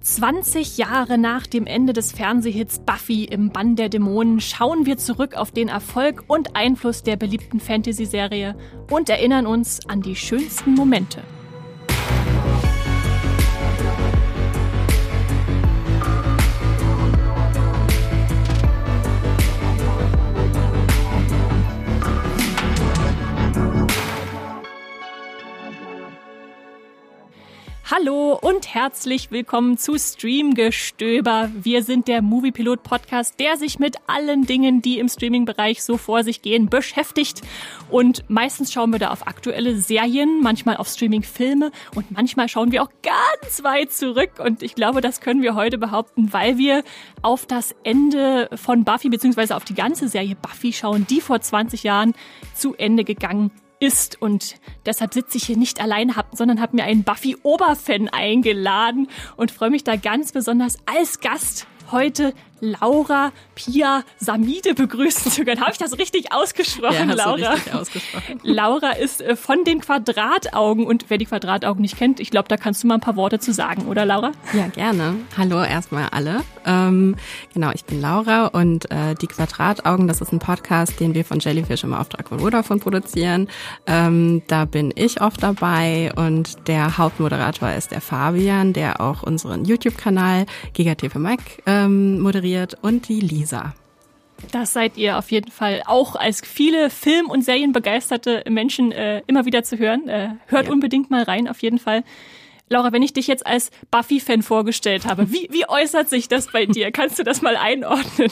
20 Jahre nach dem Ende des Fernsehhits Buffy im Bann der Dämonen schauen wir zurück auf den Erfolg und Einfluss der beliebten Fantasy-Serie und erinnern uns an die schönsten Momente. Hallo und herzlich willkommen zu Streamgestöber. Wir sind der Moviepilot Podcast, der sich mit allen Dingen, die im Streaming-Bereich so vor sich gehen, beschäftigt. Und meistens schauen wir da auf aktuelle Serien, manchmal auf Streaming-Filme und manchmal schauen wir auch ganz weit zurück. Und ich glaube, das können wir heute behaupten, weil wir auf das Ende von Buffy beziehungsweise auf die ganze Serie Buffy schauen, die vor 20 Jahren zu Ende gegangen ist. Und deshalb sitze ich hier nicht alleine, hab, sondern habe mir einen Buffy-Oberfan eingeladen und freue mich da ganz besonders als Gast heute Laura Pia Samide begrüßen zu können. Habe ich das richtig ausgesprochen, ja, Laura? Richtig ausgesprochen. Laura ist äh, von den Quadrataugen und wer die Quadrataugen nicht kennt, ich glaube, da kannst du mal ein paar Worte zu sagen, oder Laura? Ja, gerne. Hallo erstmal alle. Ähm, genau, ich bin Laura und äh, die Quadrataugen, das ist ein Podcast, den wir von Jellyfish im Auftrag von Vodafone produzieren. Ähm, da bin ich oft dabei und der Hauptmoderator ist der Fabian, der auch unseren YouTube-Kanal GigaTV Mac ähm, moderiert moderiert und die Lisa. Das seid ihr auf jeden Fall auch als viele Film- und Serienbegeisterte Menschen äh, immer wieder zu hören. Äh, hört ja. unbedingt mal rein, auf jeden Fall. Laura, wenn ich dich jetzt als Buffy-Fan vorgestellt habe, wie, wie äußert sich das bei dir? Kannst du das mal einordnen?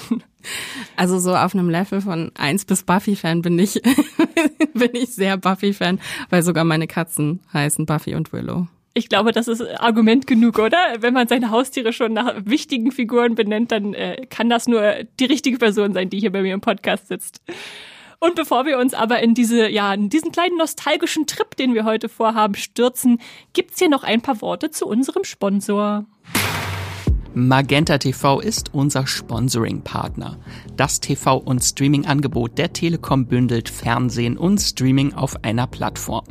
Also so auf einem Level von eins bis Buffy-Fan bin ich, bin ich sehr Buffy-Fan, weil sogar meine Katzen heißen Buffy und Willow. Ich glaube, das ist Argument genug, oder? Wenn man seine Haustiere schon nach wichtigen Figuren benennt, dann äh, kann das nur die richtige Person sein, die hier bei mir im Podcast sitzt. Und bevor wir uns aber in diese, ja, in diesen kleinen nostalgischen Trip, den wir heute vorhaben, stürzen, gibt's hier noch ein paar Worte zu unserem Sponsor. Magenta TV ist unser Sponsoring-Partner. Das TV- und Streaming-Angebot der Telekom bündelt Fernsehen und Streaming auf einer Plattform.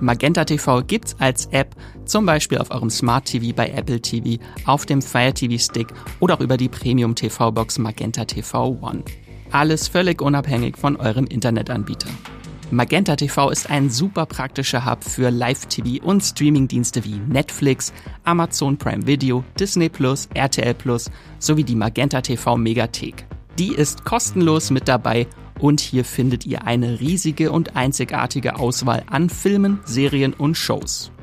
Magenta TV gibt's als App, zum Beispiel auf eurem Smart TV bei Apple TV, auf dem Fire TV Stick oder auch über die Premium TV Box Magenta TV One. Alles völlig unabhängig von eurem Internetanbieter. Magenta TV ist ein super praktischer Hub für Live-TV und Streamingdienste wie Netflix, Amazon Prime Video, Disney Plus, RTL Plus sowie die Magenta TV Megathek. Die ist kostenlos mit dabei und hier findet ihr eine riesige und einzigartige Auswahl an Filmen, Serien und Shows.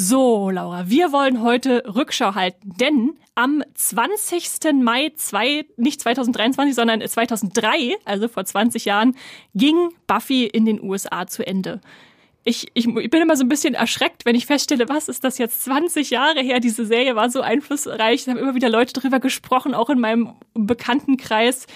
So, Laura, wir wollen heute Rückschau halten, denn am 20. Mai zwei, nicht 2023, sondern 2003, also vor 20 Jahren, ging Buffy in den USA zu Ende. Ich, ich, ich bin immer so ein bisschen erschreckt, wenn ich feststelle, was ist das jetzt 20 Jahre her? Diese Serie war so einflussreich. Da haben immer wieder Leute drüber gesprochen, auch in meinem Bekanntenkreis.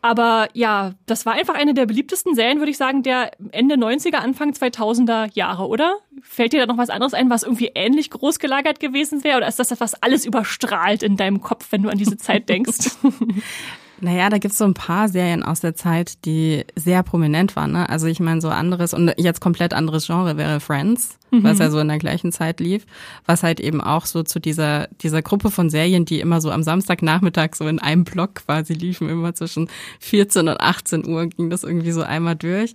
Aber ja, das war einfach eine der beliebtesten Serien, würde ich sagen, der Ende 90er, Anfang 2000er Jahre, oder? Fällt dir da noch was anderes ein, was irgendwie ähnlich groß gelagert gewesen wäre? Oder ist das etwas alles überstrahlt in deinem Kopf, wenn du an diese Zeit denkst? Naja, da gibt's so ein paar Serien aus der Zeit, die sehr prominent waren. Ne? Also ich meine, so anderes und jetzt komplett anderes Genre wäre Friends, mhm. was ja so in der gleichen Zeit lief, was halt eben auch so zu dieser, dieser Gruppe von Serien, die immer so am Samstagnachmittag so in einem Block quasi liefen, immer zwischen 14 und 18 Uhr ging das irgendwie so einmal durch.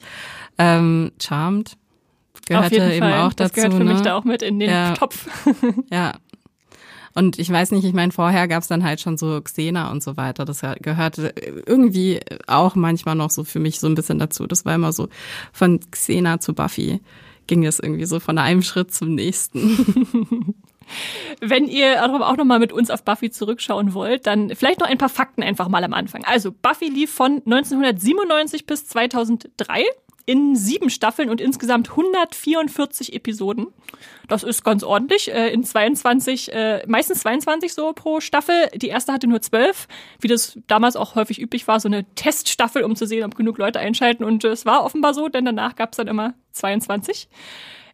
Ähm, Charmed gehörte eben Fall. auch dazu. Das gehört für ne? mich da auch mit in den ja. Topf. ja, und ich weiß nicht, ich meine, vorher gab's dann halt schon so Xena und so weiter. Das gehörte irgendwie auch manchmal noch so für mich so ein bisschen dazu. Das war immer so von Xena zu Buffy ging es irgendwie so von einem Schritt zum nächsten. Wenn ihr auch noch mal mit uns auf Buffy zurückschauen wollt, dann vielleicht noch ein paar Fakten einfach mal am Anfang. Also Buffy lief von 1997 bis 2003 in sieben Staffeln und insgesamt 144 Episoden. Das ist ganz ordentlich. Äh, in 22, äh, meistens 22 so pro Staffel. Die erste hatte nur zwölf, wie das damals auch häufig üblich war, so eine Teststaffel, um zu sehen, ob genug Leute einschalten. Und es war offenbar so, denn danach gab es dann immer 22.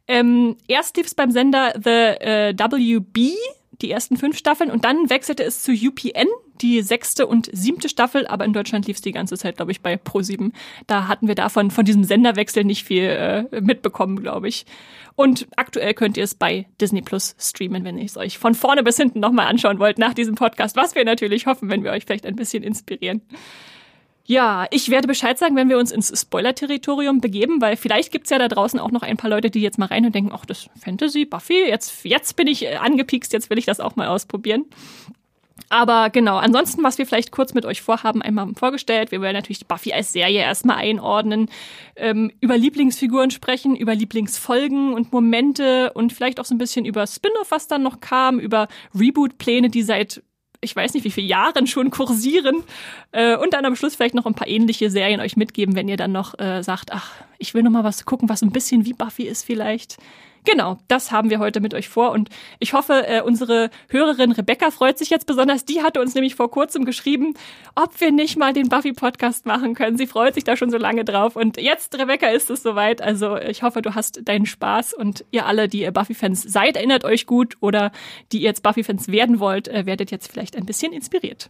Ähm, erst lief es beim Sender The äh, WB, die ersten fünf Staffeln, und dann wechselte es zu UPN, die sechste und siebte Staffel, aber in Deutschland lief es die ganze Zeit, glaube ich, bei Pro7. Da hatten wir davon, von diesem Senderwechsel nicht viel äh, mitbekommen, glaube ich. Und aktuell könnt ihr es bei Disney Plus streamen, wenn ihr es euch von vorne bis hinten nochmal anschauen wollt nach diesem Podcast, was wir natürlich hoffen, wenn wir euch vielleicht ein bisschen inspirieren. Ja, ich werde Bescheid sagen, wenn wir uns ins Spoiler-Territorium begeben, weil vielleicht gibt's ja da draußen auch noch ein paar Leute, die jetzt mal rein und denken, ach, das Fantasy, Buffy, jetzt, jetzt bin ich äh, angepiekst, jetzt will ich das auch mal ausprobieren. Aber genau, ansonsten, was wir vielleicht kurz mit euch vorhaben, einmal vorgestellt. Wir wollen natürlich Buffy als Serie erstmal einordnen, ähm, über Lieblingsfiguren sprechen, über Lieblingsfolgen und Momente und vielleicht auch so ein bisschen über Spin-off, was dann noch kam, über Reboot-Pläne, die seit ich weiß nicht, wie viele Jahren schon kursieren äh, und dann am Schluss vielleicht noch ein paar ähnliche Serien euch mitgeben, wenn ihr dann noch äh, sagt, ach, ich will noch mal was gucken, was ein bisschen wie Buffy ist vielleicht. Genau, das haben wir heute mit euch vor und ich hoffe, äh, unsere Hörerin Rebecca freut sich jetzt besonders. Die hatte uns nämlich vor kurzem geschrieben, ob wir nicht mal den Buffy-Podcast machen können. Sie freut sich da schon so lange drauf und jetzt, Rebecca, ist es soweit. Also ich hoffe, du hast deinen Spaß und ihr alle, die ihr Buffy-Fans seid, erinnert euch gut oder die ihr jetzt Buffy-Fans werden wollt, äh, werdet jetzt vielleicht ein bisschen inspiriert.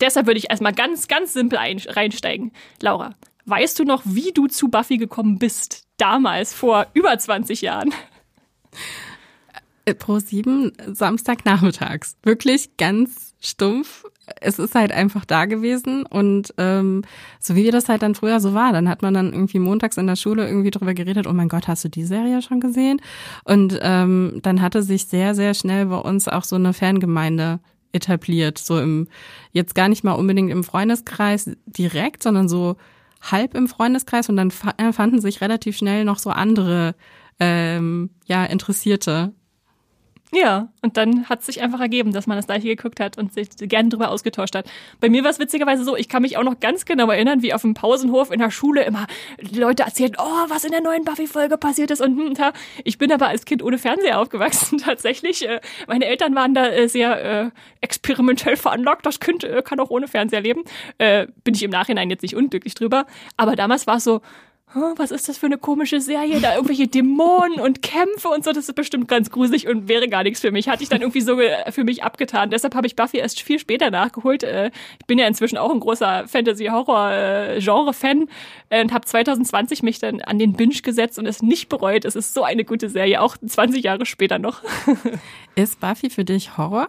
Deshalb würde ich erstmal ganz, ganz simpel reinsteigen. Laura, weißt du noch, wie du zu Buffy gekommen bist? damals, vor über 20 Jahren? Äh, Pro sieben Samstagnachmittags. Wirklich ganz stumpf. Es ist halt einfach da gewesen und ähm, so wie das halt dann früher so war, dann hat man dann irgendwie montags in der Schule irgendwie drüber geredet, oh mein Gott, hast du die Serie schon gesehen? Und ähm, dann hatte sich sehr, sehr schnell bei uns auch so eine Fangemeinde etabliert. So im, jetzt gar nicht mal unbedingt im Freundeskreis direkt, sondern so halb im Freundeskreis und dann äh, fanden sich relativ schnell noch so andere ähm, ja Interessierte ja, und dann hat sich einfach ergeben, dass man das gleiche geguckt hat und sich gerne drüber ausgetauscht hat. Bei mir war es witzigerweise so, ich kann mich auch noch ganz genau erinnern, wie auf dem Pausenhof in der Schule immer Leute erzählen, oh, was in der neuen Buffy-Folge passiert ist und hm. Ich bin aber als Kind ohne Fernseher aufgewachsen, tatsächlich. Äh, meine Eltern waren da äh, sehr äh, experimentell veranlagt, das Kind äh, kann auch ohne Fernseher leben. Äh, bin ich im Nachhinein jetzt nicht unglücklich drüber. Aber damals war es so, was ist das für eine komische Serie? Da irgendwelche Dämonen und Kämpfe und so, das ist bestimmt ganz gruselig und wäre gar nichts für mich. Hatte ich dann irgendwie so für mich abgetan. Deshalb habe ich Buffy erst viel später nachgeholt. Äh, ich bin ja inzwischen auch ein großer Fantasy-Horror-Genre-Fan äh, und habe 2020 mich dann an den Binge gesetzt und es nicht bereut. Es ist so eine gute Serie, auch 20 Jahre später noch. Ist Buffy für dich Horror?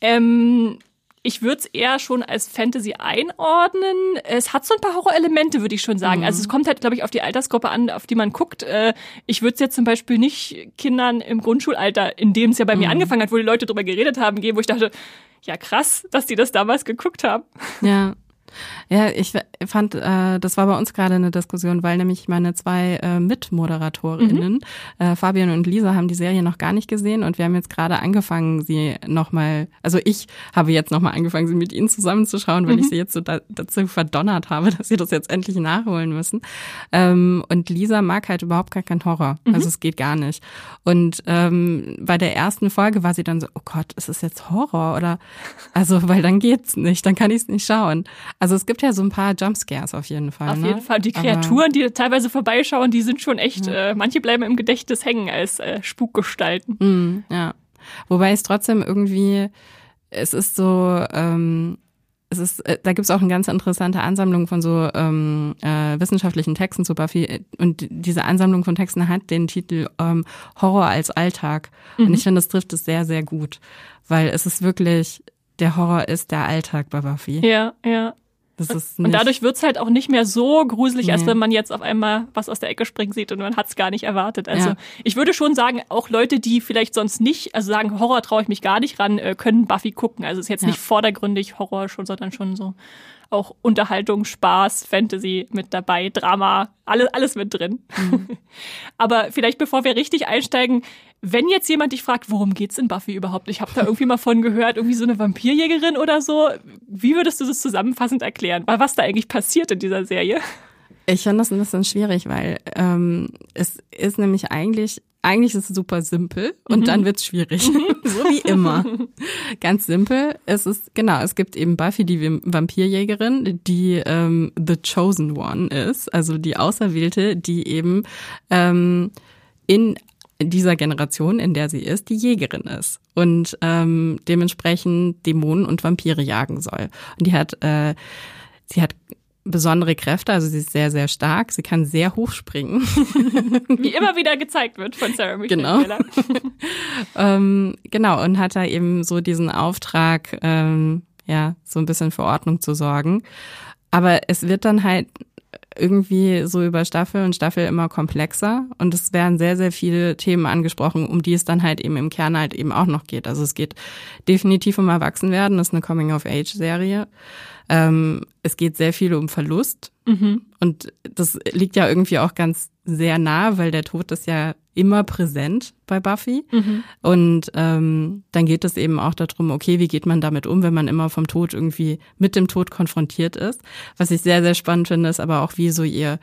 Ähm, ich würde es eher schon als Fantasy einordnen. Es hat so ein paar Horrorelemente, würde ich schon sagen. Mhm. Also es kommt halt, glaube ich, auf die Altersgruppe an, auf die man guckt. Äh, ich würde es jetzt zum Beispiel nicht Kindern im Grundschulalter, in dem es ja bei mhm. mir angefangen hat, wo die Leute drüber geredet haben, geben, wo ich dachte, ja krass, dass die das damals geguckt haben. Ja. Ja, ich fand, äh, das war bei uns gerade eine Diskussion, weil nämlich meine zwei äh, Mitmoderatorinnen, mhm. äh, Fabian und Lisa, haben die Serie noch gar nicht gesehen und wir haben jetzt gerade angefangen, sie nochmal, also ich habe jetzt nochmal angefangen, sie mit ihnen zusammenzuschauen, weil mhm. ich sie jetzt so da, dazu verdonnert habe, dass sie das jetzt endlich nachholen müssen. Ähm, und Lisa mag halt überhaupt gar keinen Horror. Mhm. Also es geht gar nicht. Und ähm, bei der ersten Folge war sie dann so, oh Gott, ist es jetzt Horror? Oder also, weil dann geht's nicht, dann kann ich es nicht schauen. Also es gibt ja so ein paar Jumpscares auf jeden Fall. Auf ne? jeden Fall. Die Kreaturen, Aber die teilweise vorbeischauen, die sind schon echt, ja. äh, manche bleiben im Gedächtnis hängen als äh, Spukgestalten. Mm, ja. Wobei es trotzdem irgendwie, es ist so, ähm, es ist, äh, da gibt es auch eine ganz interessante Ansammlung von so ähm, äh, wissenschaftlichen Texten zu Buffy. Und diese Ansammlung von Texten hat den Titel ähm, Horror als Alltag. Mhm. Und ich finde, das trifft es sehr, sehr gut. Weil es ist wirklich, der Horror ist der Alltag bei Buffy. Ja, ja. Und dadurch wird's halt auch nicht mehr so gruselig, nee. als wenn man jetzt auf einmal was aus der Ecke springen sieht und man hat's gar nicht erwartet. Also ja. ich würde schon sagen, auch Leute, die vielleicht sonst nicht, also sagen, Horror traue ich mich gar nicht ran, äh, können Buffy gucken. Also es ist jetzt ja. nicht vordergründig Horror schon, sondern schon so auch Unterhaltung, Spaß, Fantasy mit dabei, Drama, alles, alles mit drin. Mhm. Aber vielleicht bevor wir richtig einsteigen, wenn jetzt jemand dich fragt, worum geht's in Buffy überhaupt? Ich habe da irgendwie mal von gehört, irgendwie so eine Vampirjägerin oder so. Wie würdest du das zusammenfassend erklären? Was da eigentlich passiert in dieser Serie? Ich finde das ein bisschen schwierig, weil ähm, es ist nämlich eigentlich eigentlich ist es super simpel und mhm. dann wird's schwierig. Mhm. so wie immer. Ganz simpel. Es ist, genau, es gibt eben Buffy, die Vampirjägerin, die ähm, The Chosen One ist, also die Auserwählte, die eben ähm, in dieser Generation, in der sie ist, die Jägerin ist und ähm, dementsprechend Dämonen und Vampire jagen soll. Und die hat, äh, sie hat besondere Kräfte, also sie ist sehr, sehr stark. Sie kann sehr hoch springen. Wie immer wieder gezeigt wird von Sarah Michelle Genau. ähm, genau, und hat da eben so diesen Auftrag, ähm, ja, so ein bisschen für Ordnung zu sorgen. Aber es wird dann halt irgendwie so über Staffel und Staffel immer komplexer und es werden sehr, sehr viele Themen angesprochen, um die es dann halt eben im Kern halt eben auch noch geht. Also es geht definitiv um Erwachsenwerden, das ist eine Coming-of-Age-Serie. Ähm, es geht sehr viel um Verlust. Mhm. Und das liegt ja irgendwie auch ganz sehr nah, weil der Tod ist ja immer präsent bei Buffy. Mhm. Und ähm, dann geht es eben auch darum, okay, wie geht man damit um, wenn man immer vom Tod irgendwie mit dem Tod konfrontiert ist. Was ich sehr, sehr spannend finde, ist aber auch, wie so ihr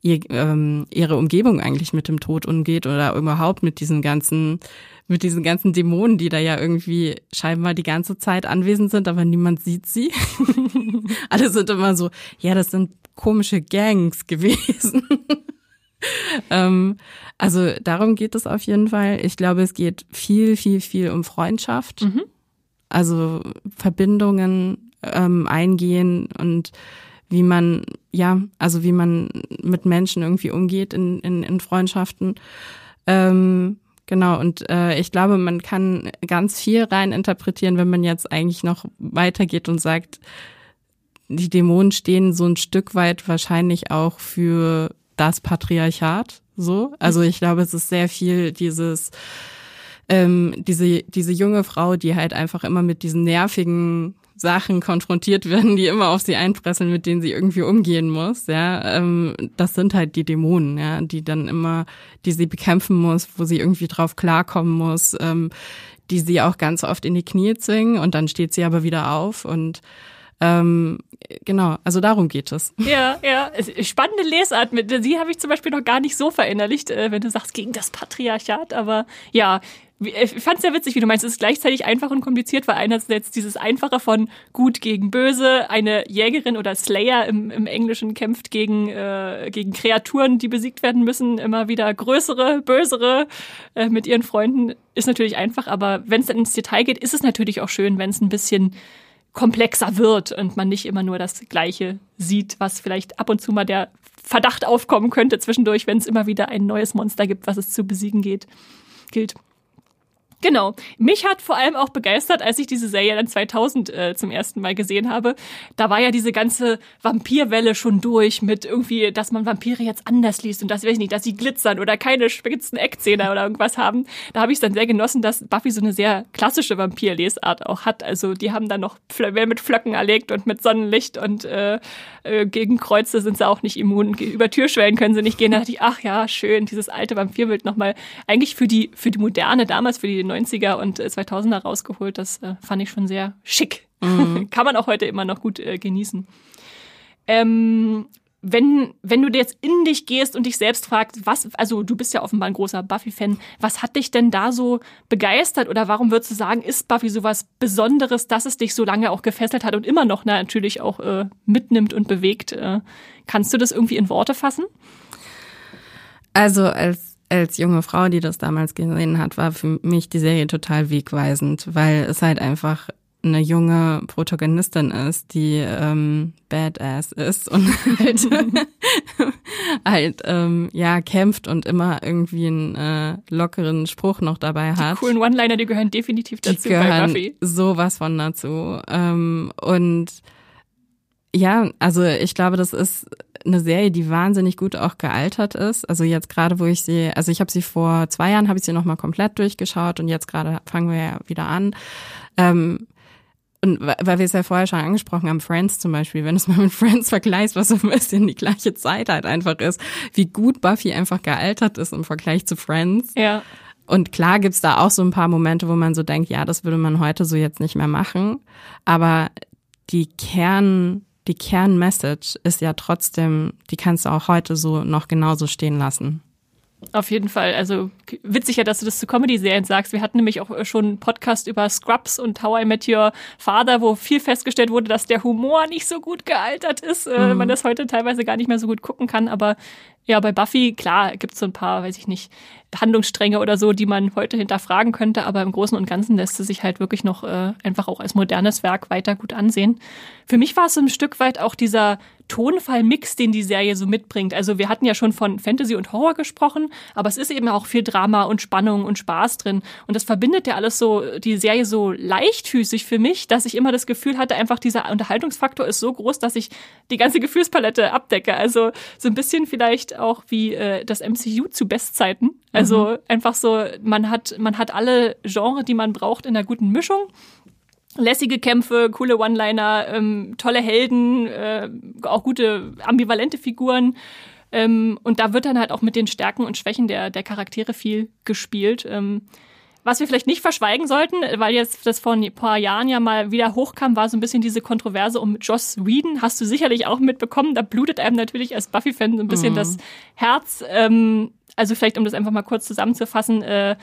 ihr, ähm, ihre Umgebung eigentlich mit dem Tod umgeht oder überhaupt mit diesen ganzen, mit diesen ganzen Dämonen, die da ja irgendwie scheinbar die ganze Zeit anwesend sind, aber niemand sieht sie. Alle sind immer so, ja, das sind komische Gangs gewesen. ähm, also darum geht es auf jeden Fall. Ich glaube, es geht viel, viel, viel um Freundschaft. Mhm. Also Verbindungen ähm, eingehen und wie man, ja, also wie man mit Menschen irgendwie umgeht in, in, in Freundschaften. Ähm, genau, und äh, ich glaube, man kann ganz viel rein interpretieren, wenn man jetzt eigentlich noch weitergeht und sagt, die Dämonen stehen so ein Stück weit wahrscheinlich auch für das Patriarchat. So, also ich glaube, es ist sehr viel dieses ähm, diese diese junge Frau, die halt einfach immer mit diesen nervigen Sachen konfrontiert werden, die immer auf sie einpresseln, mit denen sie irgendwie umgehen muss. Ja, ähm, das sind halt die Dämonen, ja, die dann immer, die sie bekämpfen muss, wo sie irgendwie drauf klarkommen muss, ähm, die sie auch ganz oft in die Knie zwingen und dann steht sie aber wieder auf und ähm, genau, also darum geht es. Ja, ja, spannende Lesart. Mit sie habe ich zum Beispiel noch gar nicht so verinnerlicht, äh, wenn du sagst gegen das Patriarchat. Aber ja, ich fand es sehr witzig, wie du meinst, es ist gleichzeitig einfach und kompliziert, weil einerseits dieses Einfache von gut gegen böse, eine Jägerin oder Slayer im, im Englischen kämpft gegen, äh, gegen Kreaturen, die besiegt werden müssen, immer wieder größere, bösere äh, mit ihren Freunden, ist natürlich einfach, aber wenn es dann ins Detail geht, ist es natürlich auch schön, wenn es ein bisschen komplexer wird und man nicht immer nur das Gleiche sieht, was vielleicht ab und zu mal der Verdacht aufkommen könnte zwischendurch, wenn es immer wieder ein neues Monster gibt, was es zu besiegen geht, gilt. Genau. Mich hat vor allem auch begeistert, als ich diese Serie dann 2000 äh, zum ersten Mal gesehen habe. Da war ja diese ganze Vampirwelle schon durch mit irgendwie, dass man Vampire jetzt anders liest und das weiß ich nicht, dass sie glitzern oder keine spitzen Eckzähne oder irgendwas haben. Da habe ich es dann sehr genossen, dass Buffy so eine sehr klassische Vampirlesart auch hat. Also die haben dann noch mit Flöcken erlegt und mit Sonnenlicht und äh, äh, gegen Kreuze sind sie auch nicht immun. Über Türschwellen können sie nicht gehen. Da dachte ich, ach ja, schön, dieses alte Vampirbild nochmal eigentlich für die, für die Moderne damals, für die 90er und 2000er äh, rausgeholt. Das äh, fand ich schon sehr schick. Mhm. Kann man auch heute immer noch gut äh, genießen. Ähm, wenn, wenn du jetzt in dich gehst und dich selbst fragst, was, also du bist ja offenbar ein großer Buffy-Fan, was hat dich denn da so begeistert oder warum würdest du sagen, ist Buffy sowas Besonderes, dass es dich so lange auch gefesselt hat und immer noch natürlich auch äh, mitnimmt und bewegt? Äh, kannst du das irgendwie in Worte fassen? Also als als junge Frau, die das damals gesehen hat, war für mich die Serie total wegweisend, weil es halt einfach eine junge Protagonistin ist, die ähm, Badass ist und halt, halt ähm, ja kämpft und immer irgendwie einen äh, lockeren Spruch noch dabei hat. Die coolen One-Liner, die gehören definitiv dazu die gehören bei Buffy. Sowas von dazu. Ähm, und ja, also ich glaube, das ist eine Serie, die wahnsinnig gut auch gealtert ist. Also jetzt gerade, wo ich sie, also ich habe sie vor zwei Jahren, habe ich sie nochmal komplett durchgeschaut und jetzt gerade fangen wir ja wieder an. Ähm, und weil wir es ja vorher schon angesprochen haben, Friends zum Beispiel, wenn du es mal mit Friends vergleichst, was so ein bisschen die gleiche Zeit halt einfach ist, wie gut Buffy einfach gealtert ist im Vergleich zu Friends. Ja. Und klar gibt's da auch so ein paar Momente, wo man so denkt, ja, das würde man heute so jetzt nicht mehr machen. Aber die Kern, die Kernmessage ist ja trotzdem, die kannst du auch heute so noch genauso stehen lassen. Auf jeden Fall. Also witzig ja, dass du das zu Comedy-Serien sagst. Wir hatten nämlich auch schon einen Podcast über Scrubs und How I Met Your Father, wo viel festgestellt wurde, dass der Humor nicht so gut gealtert ist, äh, mhm. man das heute teilweise gar nicht mehr so gut gucken kann. Aber ja, bei Buffy, klar, gibt es so ein paar, weiß ich nicht, Handlungsstränge oder so, die man heute hinterfragen könnte, aber im Großen und Ganzen lässt es sich halt wirklich noch äh, einfach auch als modernes Werk weiter gut ansehen. Für mich war es so ein Stück weit auch dieser Tonfallmix, den die Serie so mitbringt. Also wir hatten ja schon von Fantasy und Horror gesprochen, aber es ist eben auch viel Drama und Spannung und Spaß drin. Und das verbindet ja alles so, die Serie so leichtfüßig für mich, dass ich immer das Gefühl hatte, einfach dieser Unterhaltungsfaktor ist so groß, dass ich die ganze Gefühlspalette abdecke. Also so ein bisschen vielleicht auch wie äh, das MCU zu Bestzeiten. Also mhm. einfach so, man hat, man hat alle Genre, die man braucht, in einer guten Mischung lässige Kämpfe, coole One-Liner, ähm, tolle Helden, äh, auch gute ambivalente Figuren. Ähm, und da wird dann halt auch mit den Stärken und Schwächen der, der Charaktere viel gespielt. Ähm, was wir vielleicht nicht verschweigen sollten, weil jetzt das vor ein paar Jahren ja mal wieder hochkam, war so ein bisschen diese Kontroverse um Joss Whedon. Hast du sicherlich auch mitbekommen. Da blutet einem natürlich als Buffy-Fan so ein bisschen mhm. das Herz. Ähm, also vielleicht, um das einfach mal kurz zusammenzufassen, äh,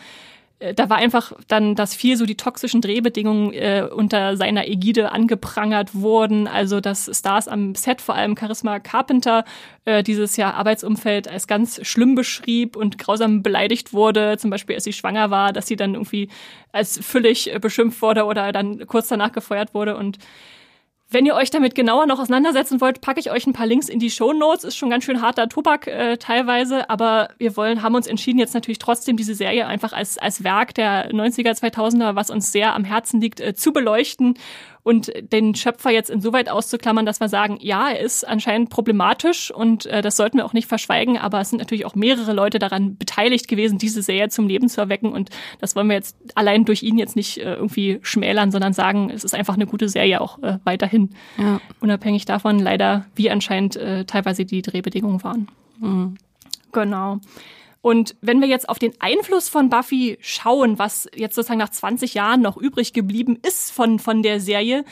da war einfach dann, dass viel so die toxischen Drehbedingungen äh, unter seiner Ägide angeprangert wurden. Also dass Stars am Set, vor allem Charisma Carpenter, äh, dieses Jahr Arbeitsumfeld als ganz schlimm beschrieb und grausam beleidigt wurde. Zum Beispiel, als sie schwanger war, dass sie dann irgendwie als füllig äh, beschimpft wurde oder dann kurz danach gefeuert wurde. Und wenn ihr euch damit genauer noch auseinandersetzen wollt, packe ich euch ein paar Links in die Show Notes. Ist schon ganz schön harter Tobak äh, teilweise, aber wir wollen, haben uns entschieden, jetzt natürlich trotzdem diese Serie einfach als, als Werk der 90er, 2000er, was uns sehr am Herzen liegt, äh, zu beleuchten und den Schöpfer jetzt insoweit auszuklammern, dass wir sagen, ja, er ist anscheinend problematisch und äh, das sollten wir auch nicht verschweigen, aber es sind natürlich auch mehrere Leute daran beteiligt gewesen, diese Serie zum Leben zu erwecken und das wollen wir jetzt allein durch ihn jetzt nicht äh, irgendwie schmälern, sondern sagen, es ist einfach eine gute Serie auch äh, weiterhin. Ja. Unabhängig davon leider, wie anscheinend äh, teilweise die Drehbedingungen waren. Mhm. Genau. Und wenn wir jetzt auf den Einfluss von Buffy schauen, was jetzt sozusagen nach 20 Jahren noch übrig geblieben ist von, von der Serie,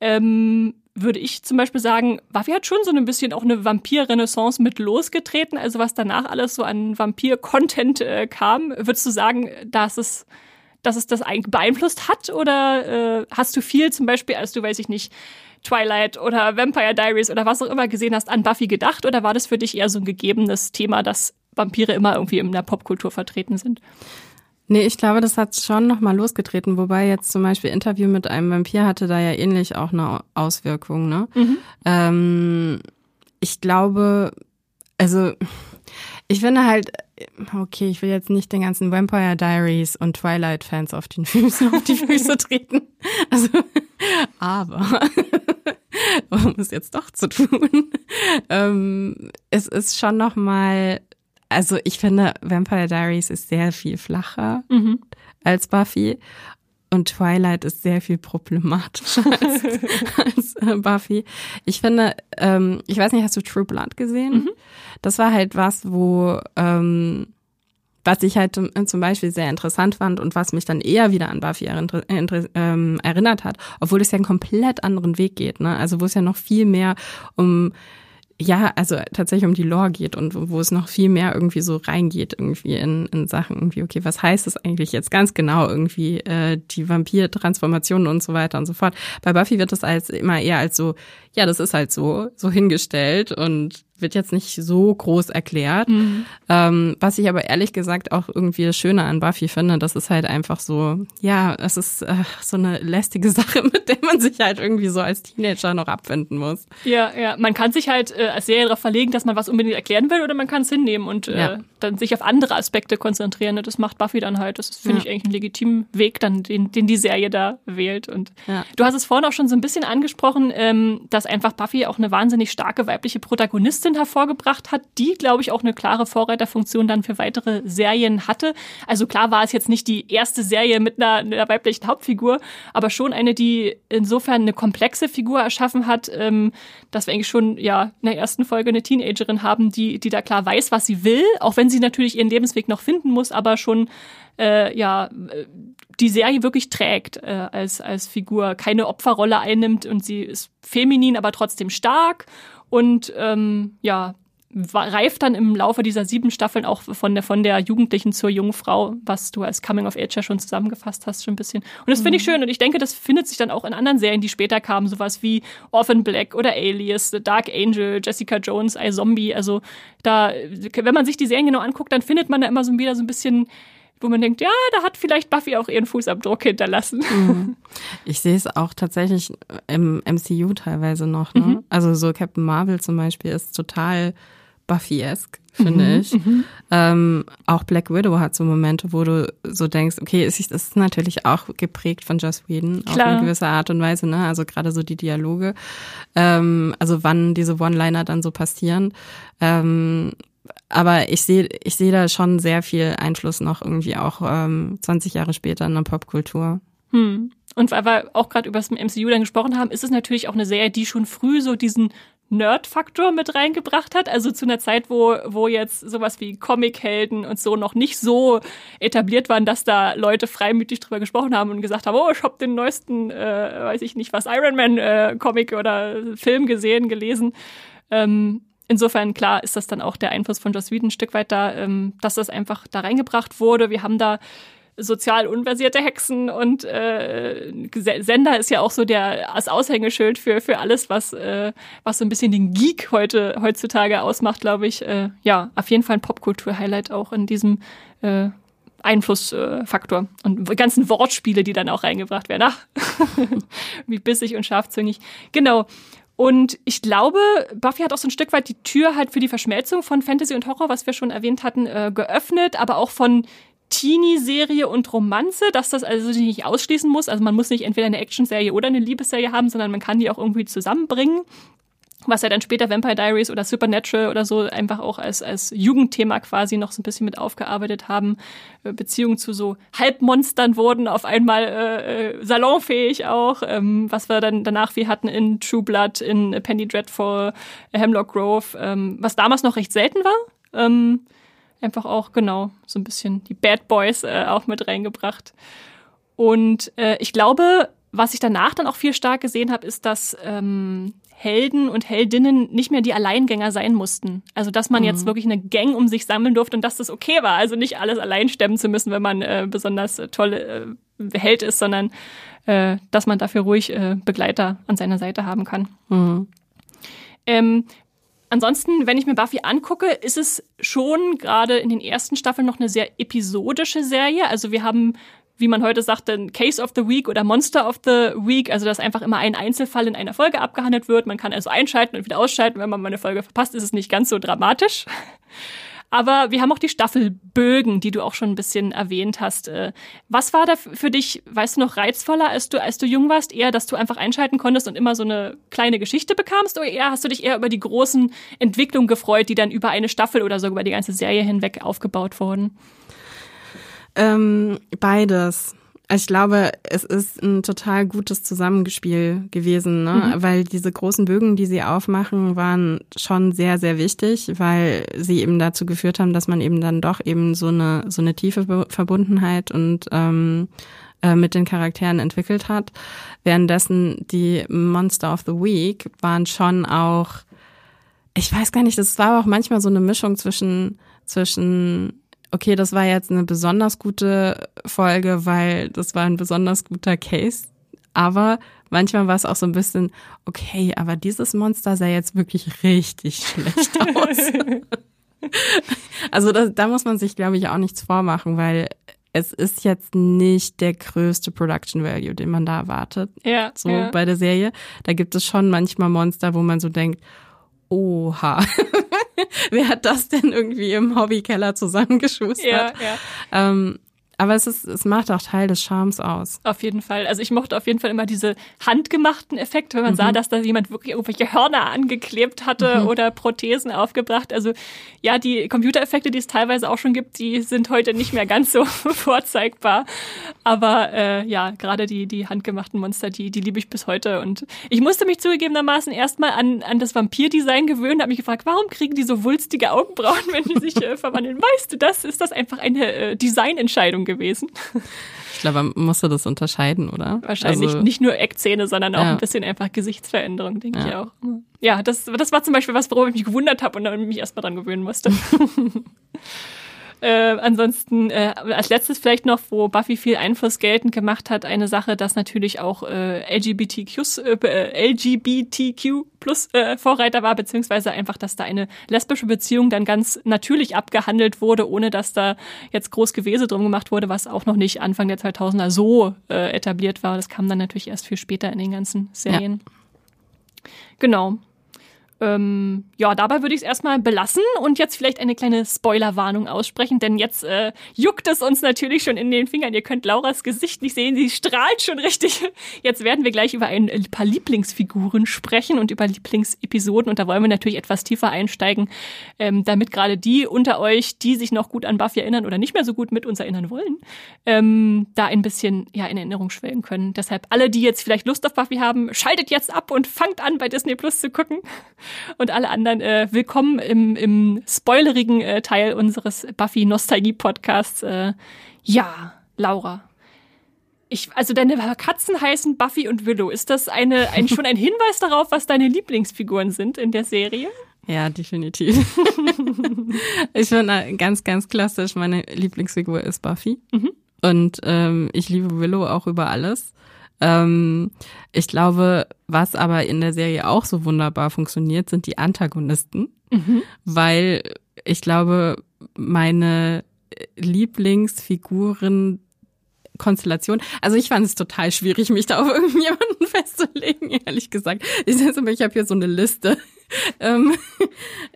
ähm, würde ich zum Beispiel sagen, Buffy hat schon so ein bisschen auch eine Vampir-Renaissance mit losgetreten. Also was danach alles so an Vampir-Content äh, kam, würdest du sagen, dass es, dass es das beeinflusst hat? Oder äh, hast du viel zum Beispiel, als du, weiß ich nicht, Twilight oder Vampire Diaries oder was auch immer gesehen hast, an Buffy gedacht? Oder war das für dich eher so ein gegebenes Thema, das Vampire immer irgendwie in der Popkultur vertreten sind. Nee, ich glaube, das hat schon nochmal losgetreten, wobei jetzt zum Beispiel Interview mit einem Vampir hatte da ja ähnlich auch eine Auswirkung, ne? Mhm. Ähm, ich glaube, also ich finde halt, okay, ich will jetzt nicht den ganzen Vampire Diaries und Twilight Fans auf die Füße, auf die Füße treten. Also, aber um es jetzt doch zu tun, ähm, es ist schon nochmal also ich finde, Vampire Diaries ist sehr viel flacher mhm. als Buffy. Und Twilight ist sehr viel problematischer als, als äh, Buffy. Ich finde, ähm, ich weiß nicht, hast du True Blood gesehen? Mhm. Das war halt was, wo, ähm, was ich halt zum Beispiel sehr interessant fand und was mich dann eher wieder an Buffy ähm, erinnert hat, obwohl es ja einen komplett anderen Weg geht. Ne? Also wo es ja noch viel mehr um ja, also tatsächlich um die Lore geht und wo es noch viel mehr irgendwie so reingeht, irgendwie in, in Sachen irgendwie, okay, was heißt das eigentlich jetzt ganz genau, irgendwie äh, die Vampir-Transformationen und so weiter und so fort. Bei Buffy wird das als immer eher als so, ja, das ist halt so, so hingestellt und wird jetzt nicht so groß erklärt. Mhm. Ähm, was ich aber ehrlich gesagt auch irgendwie das Schöne an Buffy finde, das ist halt einfach so, ja, es ist äh, so eine lästige Sache, mit der man sich halt irgendwie so als Teenager noch abfinden muss. Ja, ja, man kann sich halt äh, als Serie darauf verlegen, dass man was unbedingt erklären will oder man kann es hinnehmen und äh, ja. dann sich auf andere Aspekte konzentrieren. Das macht Buffy dann halt. Das finde ja. ich eigentlich einen legitimen Weg, dann den, den die Serie da wählt. Und ja. du hast es vorhin auch schon so ein bisschen angesprochen, ähm, dass einfach Buffy auch eine wahnsinnig starke weibliche Protagonistin Aktien hervorgebracht hat, die, glaube ich, auch eine klare Vorreiterfunktion dann für weitere Serien hatte. Also klar war es jetzt nicht die erste Serie mit einer, einer weiblichen Hauptfigur, aber schon eine, die insofern eine komplexe Figur erschaffen hat, ähm, dass wir eigentlich schon ja in der ersten Folge eine Teenagerin haben, die, die da klar weiß, was sie will, auch wenn sie natürlich ihren Lebensweg noch finden muss, aber schon äh, ja die Serie wirklich trägt äh, als, als Figur, keine Opferrolle einnimmt und sie ist feminin, aber trotzdem stark und ähm, ja, reift dann im Laufe dieser sieben Staffeln auch von der, von der Jugendlichen zur jungen Frau, was du als Coming of Age ja schon zusammengefasst hast, schon ein bisschen. Und das finde ich mhm. schön und ich denke, das findet sich dann auch in anderen Serien, die später kamen, sowas wie Orphan Black oder Alias, The Dark Angel, Jessica Jones, I Zombie. Also da, wenn man sich die Serien genau anguckt, dann findet man da immer so wieder so ein bisschen wo man denkt, ja, da hat vielleicht Buffy auch ihren Fußabdruck hinterlassen. Mhm. Ich sehe es auch tatsächlich im MCU teilweise noch. Ne? Mhm. Also so Captain Marvel zum Beispiel ist total Buffy-esque, finde mhm, ich. Mhm. Ähm, auch Black Widow hat so Momente, wo du so denkst, okay, es ist, ist natürlich auch geprägt von Joss Whedon Klar. auf eine gewisse Art und Weise, ne? Also gerade so die Dialoge, ähm, also wann diese One-Liner dann so passieren. Ähm, aber ich sehe ich sehe da schon sehr viel Einfluss noch irgendwie auch ähm, 20 Jahre später in der Popkultur. Hm. Und weil wir auch gerade über das MCU dann gesprochen haben, ist es natürlich auch eine Serie, die schon früh so diesen Nerd-Faktor mit reingebracht hat. Also zu einer Zeit, wo, wo jetzt sowas wie Comic-Helden und so noch nicht so etabliert waren, dass da Leute freimütig drüber gesprochen haben und gesagt haben, oh, ich hab den neuesten, äh, weiß ich nicht was, Iron Man-Comic äh, oder Film gesehen, gelesen. Ähm, insofern, klar, ist das dann auch der Einfluss von Joss Whedon ein Stück weit da, ähm, dass das einfach da reingebracht wurde. Wir haben da sozial unversierte Hexen und äh, Sender ist ja auch so der das Aushängeschild für für alles was äh, was so ein bisschen den Geek heute heutzutage ausmacht, glaube ich. Äh, ja, auf jeden Fall ein Popkultur-Highlight auch in diesem äh, Einflussfaktor und ganzen Wortspiele, die dann auch reingebracht werden. Ach, wie bissig und scharfzüngig. Genau. Und ich glaube, Buffy hat auch so ein Stück weit die Tür halt für die Verschmelzung von Fantasy und Horror, was wir schon erwähnt hatten, äh, geöffnet, aber auch von Teenie-Serie und Romanze, dass das also nicht ausschließen muss. Also man muss nicht entweder eine Action-Serie oder eine Liebesserie haben, sondern man kann die auch irgendwie zusammenbringen. Was ja dann später Vampire Diaries oder Supernatural oder so einfach auch als, als Jugendthema quasi noch so ein bisschen mit aufgearbeitet haben. Äh, Beziehungen zu so Halbmonstern wurden auf einmal äh, äh, salonfähig auch. Ähm, was wir dann danach wie hatten in True Blood, in Penny Dreadful, Hemlock Grove, ähm, was damals noch recht selten war. Ähm, einfach auch, genau, so ein bisschen die Bad Boys äh, auch mit reingebracht. Und äh, ich glaube, was ich danach dann auch viel stark gesehen habe, ist, dass ähm, Helden und Heldinnen nicht mehr die Alleingänger sein mussten. Also dass man mhm. jetzt wirklich eine Gang um sich sammeln durfte und dass das okay war. Also nicht alles allein stemmen zu müssen, wenn man äh, besonders äh, tolle äh, Held ist, sondern äh, dass man dafür ruhig äh, Begleiter an seiner Seite haben kann. Mhm. Ähm, Ansonsten, wenn ich mir Buffy angucke, ist es schon gerade in den ersten Staffeln noch eine sehr episodische Serie. Also wir haben, wie man heute sagt, den Case of the Week oder Monster of the Week, also dass einfach immer ein Einzelfall in einer Folge abgehandelt wird. Man kann also einschalten und wieder ausschalten. Wenn man mal eine Folge verpasst, ist es nicht ganz so dramatisch. Aber wir haben auch die Staffelbögen, die du auch schon ein bisschen erwähnt hast. Äh, was war da für dich, weißt du noch, reizvoller, als du, als du jung warst? Eher, dass du einfach einschalten konntest und immer so eine kleine Geschichte bekamst? Oder eher hast du dich eher über die großen Entwicklungen gefreut, die dann über eine Staffel oder sogar über die ganze Serie hinweg aufgebaut wurden? Ähm, beides. Ich glaube, es ist ein total gutes Zusammenspiel gewesen, ne? Mhm. weil diese großen Bögen, die sie aufmachen, waren schon sehr, sehr wichtig, weil sie eben dazu geführt haben, dass man eben dann doch eben so eine so eine tiefe Verbundenheit und ähm, äh, mit den Charakteren entwickelt hat. Währenddessen die Monster of the Week waren schon auch, ich weiß gar nicht, das war auch manchmal so eine Mischung zwischen zwischen okay, das war jetzt eine besonders gute Folge, weil das war ein besonders guter Case. Aber manchmal war es auch so ein bisschen, okay, aber dieses Monster sah jetzt wirklich richtig schlecht aus. also da, da muss man sich, glaube ich, auch nichts vormachen, weil es ist jetzt nicht der größte Production Value, den man da erwartet. Ja. So ja. bei der Serie. Da gibt es schon manchmal Monster, wo man so denkt, oha. Wer hat das denn irgendwie im Hobbykeller zusammengeschustert? Ja, ja. Ähm, aber es ist, es macht auch Teil des Charmes aus. Auf jeden Fall. Also ich mochte auf jeden Fall immer diese handgemachten Effekte, wenn man mhm. sah, dass da jemand wirklich irgendwelche Hörner angeklebt hatte mhm. oder Prothesen aufgebracht. Also ja, die Computereffekte, die es teilweise auch schon gibt, die sind heute nicht mehr ganz so vorzeigbar. Aber äh, ja, gerade die, die handgemachten Monster, die, die liebe ich bis heute. Und ich musste mich zugegebenermaßen erstmal an, an das Vampir-Design gewöhnen, habe mich gefragt, warum kriegen die so wulstige Augenbrauen, wenn die sich äh, verwandeln? Weißt du das? Ist das einfach eine äh, Designentscheidung gewesen. Ich Ich glaube, man musste das unterscheiden, oder? Wahrscheinlich Also, nicht nur Eckzähne, sondern auch Ja. ein bisschen einfach Gesichtsveränderung, denke ich Ja. auch. Ja, das, das war zum Beispiel was, worauf ich mich gewundert habe und dann mich erstmal dran gewöhnen musste. Äh, ansonsten äh, als letztes vielleicht noch, wo Buffy viel Einfluss geltend gemacht hat, eine Sache, dass natürlich auch äh, LGBTQs, äh, LGBTQ plus äh, Vorreiter war, beziehungsweise einfach, dass da eine lesbische Beziehung dann ganz natürlich abgehandelt wurde, ohne dass da jetzt groß Gewese drum gemacht wurde, was auch noch nicht Anfang der 2000er so äh, etabliert war. Das kam dann natürlich erst viel später in den ganzen Serien. Genau. Ähm, ja, dabei würde ich es erstmal belassen und jetzt vielleicht eine kleine Spoilerwarnung aussprechen, denn jetzt äh, juckt es uns natürlich schon in den Fingern. Ihr könnt Lauras Gesicht nicht sehen, sie strahlt schon richtig. Jetzt werden wir gleich über ein paar Lieblingsfiguren sprechen und über Lieblingsepisoden und da wollen wir natürlich etwas tiefer einsteigen, ähm, damit gerade die unter euch, die sich noch gut an Buffy erinnern oder nicht mehr so gut mit uns erinnern wollen, ähm, da ein bisschen ja in Erinnerung schwelgen können. Deshalb alle, die jetzt vielleicht Lust auf Buffy haben, schaltet jetzt ab und fangt an bei Disney Plus zu gucken. Und alle anderen äh, willkommen im, im spoilerigen äh, Teil unseres Buffy Nostalgie Podcasts. Äh, ja, Laura. Ich, also deine Katzen heißen Buffy und Willow. Ist das eine, ein, schon ein Hinweis darauf, was deine Lieblingsfiguren sind in der Serie? Ja, definitiv. ich finde ganz, ganz klassisch, meine Lieblingsfigur ist Buffy. Und ähm, ich liebe Willow auch über alles. Ähm, ich glaube, was aber in der Serie auch so wunderbar funktioniert, sind die Antagonisten. Weil ich glaube, meine Lieblingsfiguren Konstellation. Also ich fand es total schwierig, mich da auf irgendjemanden festzulegen, ehrlich gesagt. Ich, also ich habe hier so eine Liste. ähm,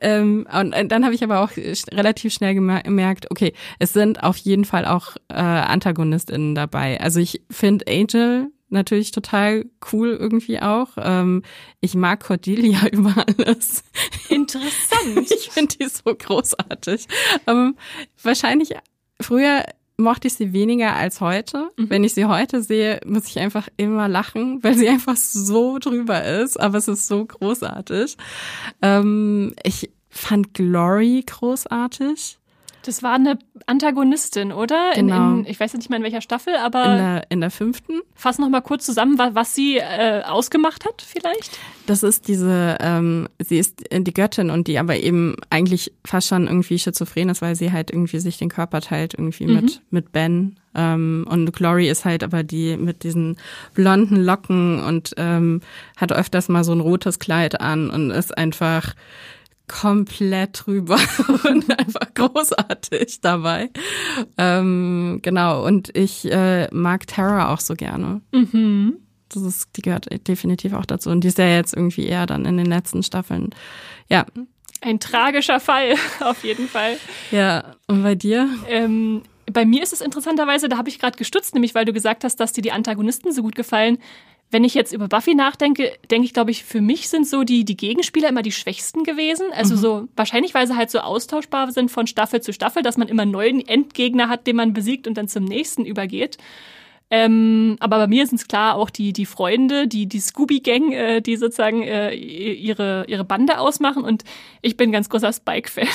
ähm, und dann habe ich aber auch relativ schnell gemer- gemerkt, okay, es sind auf jeden Fall auch äh, AntagonistInnen dabei. Also ich finde Angel natürlich total cool irgendwie auch. Ähm, ich mag Cordelia über alles. Interessant. Ich finde die so großartig. Ähm, wahrscheinlich früher mochte ich sie weniger als heute. Wenn ich sie heute sehe, muss ich einfach immer lachen, weil sie einfach so drüber ist. Aber es ist so großartig. Ähm, ich fand Glory großartig. Das war eine Antagonistin, oder? Genau. In, in, ich weiß jetzt nicht mehr in welcher Staffel, aber In der, in der fünften. fass noch mal kurz zusammen, was, was sie äh, ausgemacht hat, vielleicht. Das ist diese, ähm, sie ist die Göttin und die aber eben eigentlich fast schon irgendwie schizophren ist, weil sie halt irgendwie sich den Körper teilt irgendwie mit, mit Ben. Ähm, und Glory ist halt aber die mit diesen blonden Locken und ähm, hat öfters mal so ein rotes Kleid an und ist einfach komplett drüber und einfach großartig dabei. Ähm, genau, und ich äh, mag Tara auch so gerne. Das ist, die gehört definitiv auch dazu. Und die ist ja jetzt irgendwie eher dann in den letzten Staffeln. Ja, Ein tragischer Fall, auf jeden Fall. ja. Und bei dir? Ähm, bei mir ist es interessanterweise, da habe ich gerade gestutzt, nämlich weil du gesagt hast, dass dir die Antagonisten so gut gefallen. Wenn ich jetzt über Buffy nachdenke, denke ich, glaube ich, für mich sind so die, die Gegenspieler immer die schwächsten gewesen. Also so, wahrscheinlich, weil sie halt so austauschbar sind von Staffel zu Staffel, dass man immer einen neuen Endgegner hat, den man besiegt und dann zum nächsten übergeht. Ähm, aber bei mir sind es klar auch die, die Freunde, die, die Scooby-Gang, äh, die sozusagen äh, ihre, ihre Bande ausmachen. Und ich bin ganz großer Spike-Fan.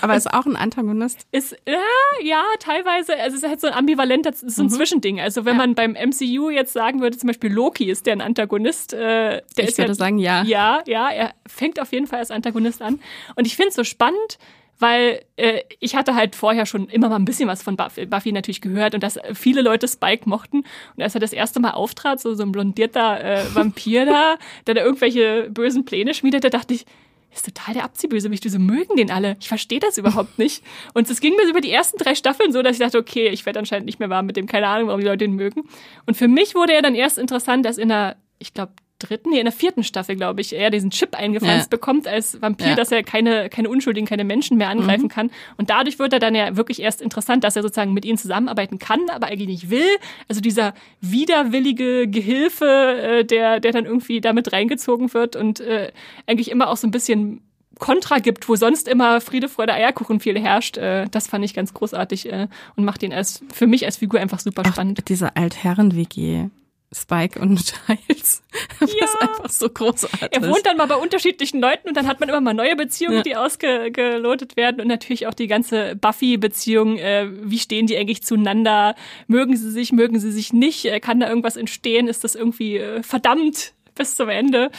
Aber ist auch ein Antagonist. Ist, ja, ja, teilweise, also es ist halt so ein ambivalenter, so ein Zwischending. Also wenn man beim MCU jetzt sagen würde, zum Beispiel Loki ist der ein Antagonist, äh, der Ich ist würde ja, sagen, ja. Ja, ja, er fängt auf jeden Fall als Antagonist an. Und ich finde es so spannend, weil äh, ich hatte halt vorher schon immer mal ein bisschen was von Buffy, Buffy natürlich gehört und dass viele Leute Spike mochten. Und als er das erste Mal auftrat, so, so ein blondierter äh, Vampir da, der da irgendwelche bösen Pläne schmiedete, dachte ich, ist total der Abziehbösewicht. Wieso mögen den alle? Ich verstehe das überhaupt nicht. Und es ging mir über die ersten drei Staffeln so, dass ich dachte, okay, ich werde anscheinend nicht mehr warm mit dem. Keine Ahnung, warum die Leute den mögen. Und für mich wurde er dann erst interessant, dass in der, ich glaube, dritten, nee, in der vierten Staffel, glaube ich, er diesen Chip eingepflanzt Ja. bekommt als Vampir, Ja. dass er keine, keine Unschuldigen, keine Menschen mehr angreifen kann. Und dadurch wird er dann ja wirklich erst interessant, dass er sozusagen mit ihnen zusammenarbeiten kann, aber eigentlich nicht will. Also dieser widerwillige Gehilfe, äh, der, der dann irgendwie damit reingezogen wird und äh, eigentlich immer auch so ein bisschen Kontra gibt, wo sonst immer Friede, Freude, Eierkuchen viel herrscht. Äh, das fand ich ganz großartig äh, und macht ihn als für mich als Figur einfach super Auch spannend. diese Altherren-WG. Spike und Giles. Das Ja. ist einfach so großartig. Er wohnt dann mal bei unterschiedlichen Leuten und dann hat man immer mal neue Beziehungen, Ja. die ausgelotet werden und natürlich auch die ganze Buffy-Beziehung. Äh, wie stehen die eigentlich zueinander? Mögen sie sich, mögen sie sich nicht? Äh, kann da irgendwas entstehen? Ist das irgendwie äh, verdammt bis zum Ende?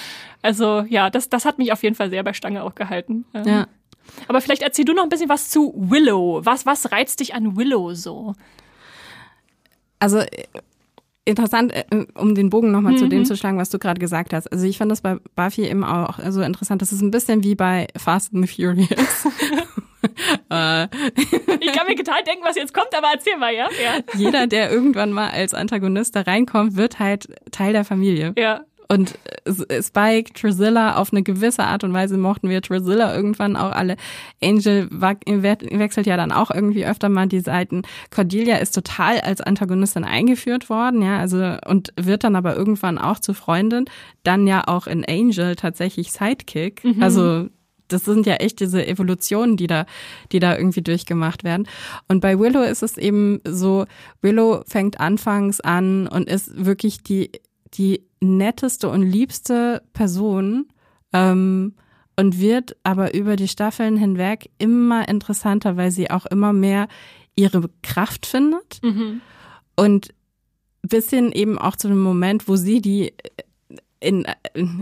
Also ja, das, das hat mich auf jeden Fall sehr bei Stange auch gehalten. Ähm, Ja. Aber vielleicht erzähl du noch ein bisschen was zu Willow. Was, was reizt dich an Willow so? Also interessant, äh, um den Bogen nochmal zu dem zu schlagen, was du gerade gesagt hast. Also ich fand das bei Buffy eben auch so interessant. Das ist ein bisschen wie bei Fast and the Furious. äh, Ich kann mir total denken, was jetzt kommt, aber erzähl mal, ja? Ja. jeder, der irgendwann mal als Antagonist da reinkommt, wird halt Teil der Familie. ja. Und Spike, Trizilla, auf eine gewisse Art und Weise mochten wir Trizilla irgendwann auch alle. Angel wechselt ja dann auch irgendwie öfter mal die Seiten. Cordelia ist total als Antagonistin eingeführt worden, ja, also und wird dann aber irgendwann auch zu Freundin. Dann ja auch in Angel tatsächlich Sidekick. Also das sind ja echt diese Evolutionen, die da, die da irgendwie durchgemacht werden. Und bei Willow ist es eben so, Willow fängt anfangs an und ist wirklich die, die netteste und liebste Person ähm, und wird aber über die Staffeln hinweg immer interessanter, weil sie auch immer mehr ihre Kraft findet Mhm. und bisschen eben auch zu dem Moment, wo sie die in,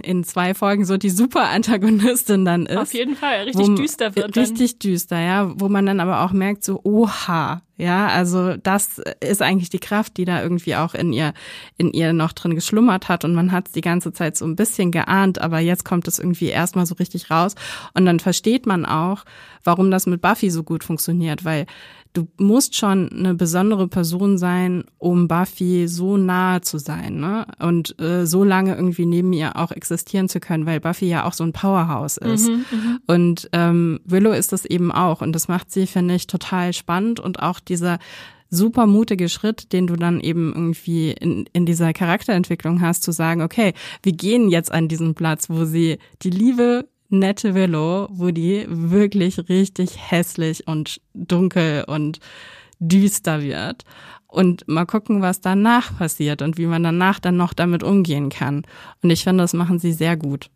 in zwei Folgen so die Super-Antagonistin dann ist. Auf jeden Fall. Richtig wo- düster wird dann. Richtig düster, ja, wo man dann aber auch merkt, so, oha, ja, also das ist eigentlich die Kraft, die da irgendwie auch in ihr, in ihr noch drin geschlummert hat und man hat es die ganze Zeit so ein bisschen geahnt, aber jetzt kommt es irgendwie erstmal so richtig raus und dann versteht man auch, warum das mit Buffy so gut funktioniert, weil du musst schon eine besondere Person sein, um Buffy so nahe zu sein, ne? Und äh, so lange irgendwie neben ihr auch existieren zu können, weil Buffy ja auch so ein Powerhouse ist. Und ähm, Willow ist das eben auch. Und das macht sie, finde ich, total spannend. Und auch dieser super mutige Schritt, den du dann eben irgendwie in, in dieser Charakterentwicklung hast, zu sagen, okay, wir gehen jetzt an diesen Platz, wo sie die liebe nette Willow, wo die wirklich richtig hässlich und dunkel und düster wird. Und mal gucken, was danach passiert und wie man danach dann noch damit umgehen kann. Und ich finde, das machen sie sehr gut.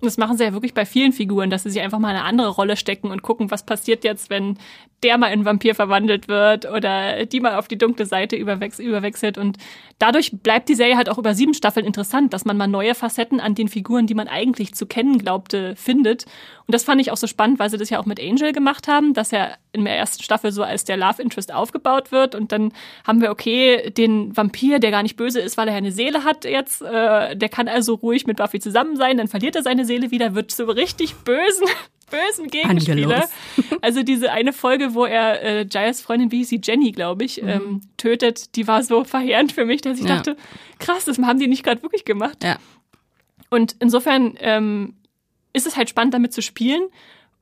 Das machen sie ja wirklich bei vielen Figuren, dass sie sich einfach mal in eine andere Rolle stecken und gucken, was passiert jetzt, wenn der mal in Vampir verwandelt wird oder die mal auf die dunkle Seite überwechs überwechselt. Und dadurch bleibt die Serie halt auch über sieben Staffeln interessant, dass man mal neue Facetten an den Figuren, die man eigentlich zu kennen glaubte, findet. Und das fand ich auch so spannend, weil sie das ja auch mit Angel gemacht haben, dass er in der ersten Staffel so als der Love Interest aufgebaut wird. Und dann haben wir, okay, den Vampir, der gar nicht böse ist, weil er eine Seele hat jetzt, äh, der kann also ruhig mit Buffy zusammen sein, dann verliert er seine Seele wieder, wird so richtig bösen, bösen Gegenspieler. Angelos. Also diese eine Folge, wo er äh, Giles Freundin, wie hieß sie, Jenny, glaube ich, ähm, tötet, die war so verheerend für mich, dass ich Ja. dachte, krass, das haben die nicht gerade wirklich gemacht. Ja. Und insofern ähm, ist es halt spannend, damit zu spielen.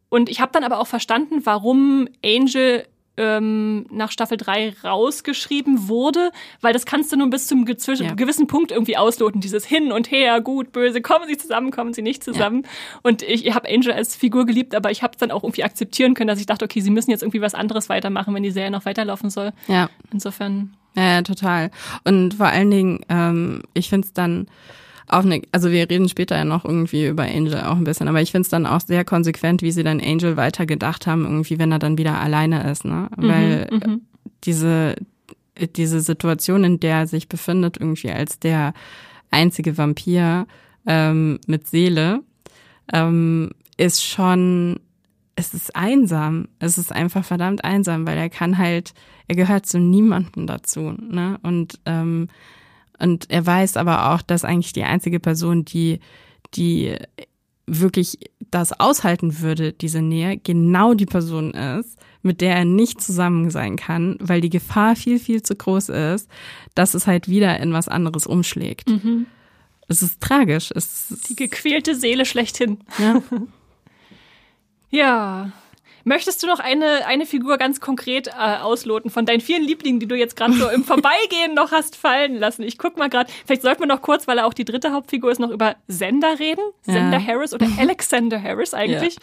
Und ich habe dann aber auch verstanden, warum Angel ähm, nach Staffel 3 rausgeschrieben wurde, weil das kannst du nur bis zum Ja. gewissen Punkt irgendwie ausloten. Dieses Hin und Her, gut, böse, kommen sie zusammen, kommen sie nicht zusammen. Und ich, ich habe Angel als Figur geliebt, aber ich habe es dann auch irgendwie akzeptieren können, dass ich dachte, okay, sie müssen jetzt irgendwie was anderes weitermachen, wenn die Serie noch weiterlaufen soll. Ja. Insofern, Ja, ja, total. Und vor allen Dingen, ähm, ich finde es dann auch eine, also wir reden später ja noch irgendwie über Angel auch ein bisschen, aber ich finde es dann auch sehr konsequent, wie sie dann Angel weitergedacht haben, irgendwie, wenn er dann wieder alleine ist, ne? Weil mhm. diese, diese Situation, in der er sich befindet, irgendwie als der einzige Vampir ähm, mit Seele, ähm, ist schon, es ist einsam. Es ist einfach verdammt einsam, weil er kann halt, er gehört zu niemandem dazu, ne? Und, ähm, und er weiß aber auch, dass eigentlich die einzige Person, die, die wirklich das aushalten würde, diese Nähe, genau die Person ist, mit der er nicht zusammen sein kann, weil die Gefahr viel, viel zu groß ist, dass es halt wieder in was anderes umschlägt. Es ist tragisch. Es ist, die gequälte Seele schlechthin. ja. Ja. Möchtest du noch eine, eine Figur ganz konkret äh, ausloten von deinen vielen Lieblingen, die du jetzt gerade so im Vorbeigehen noch hast fallen lassen? Ich guck mal gerade, vielleicht sollten wir noch kurz, weil er auch die dritte Hauptfigur ist, noch über Sender reden. Ja. Sender Harris oder Alexander Harris eigentlich.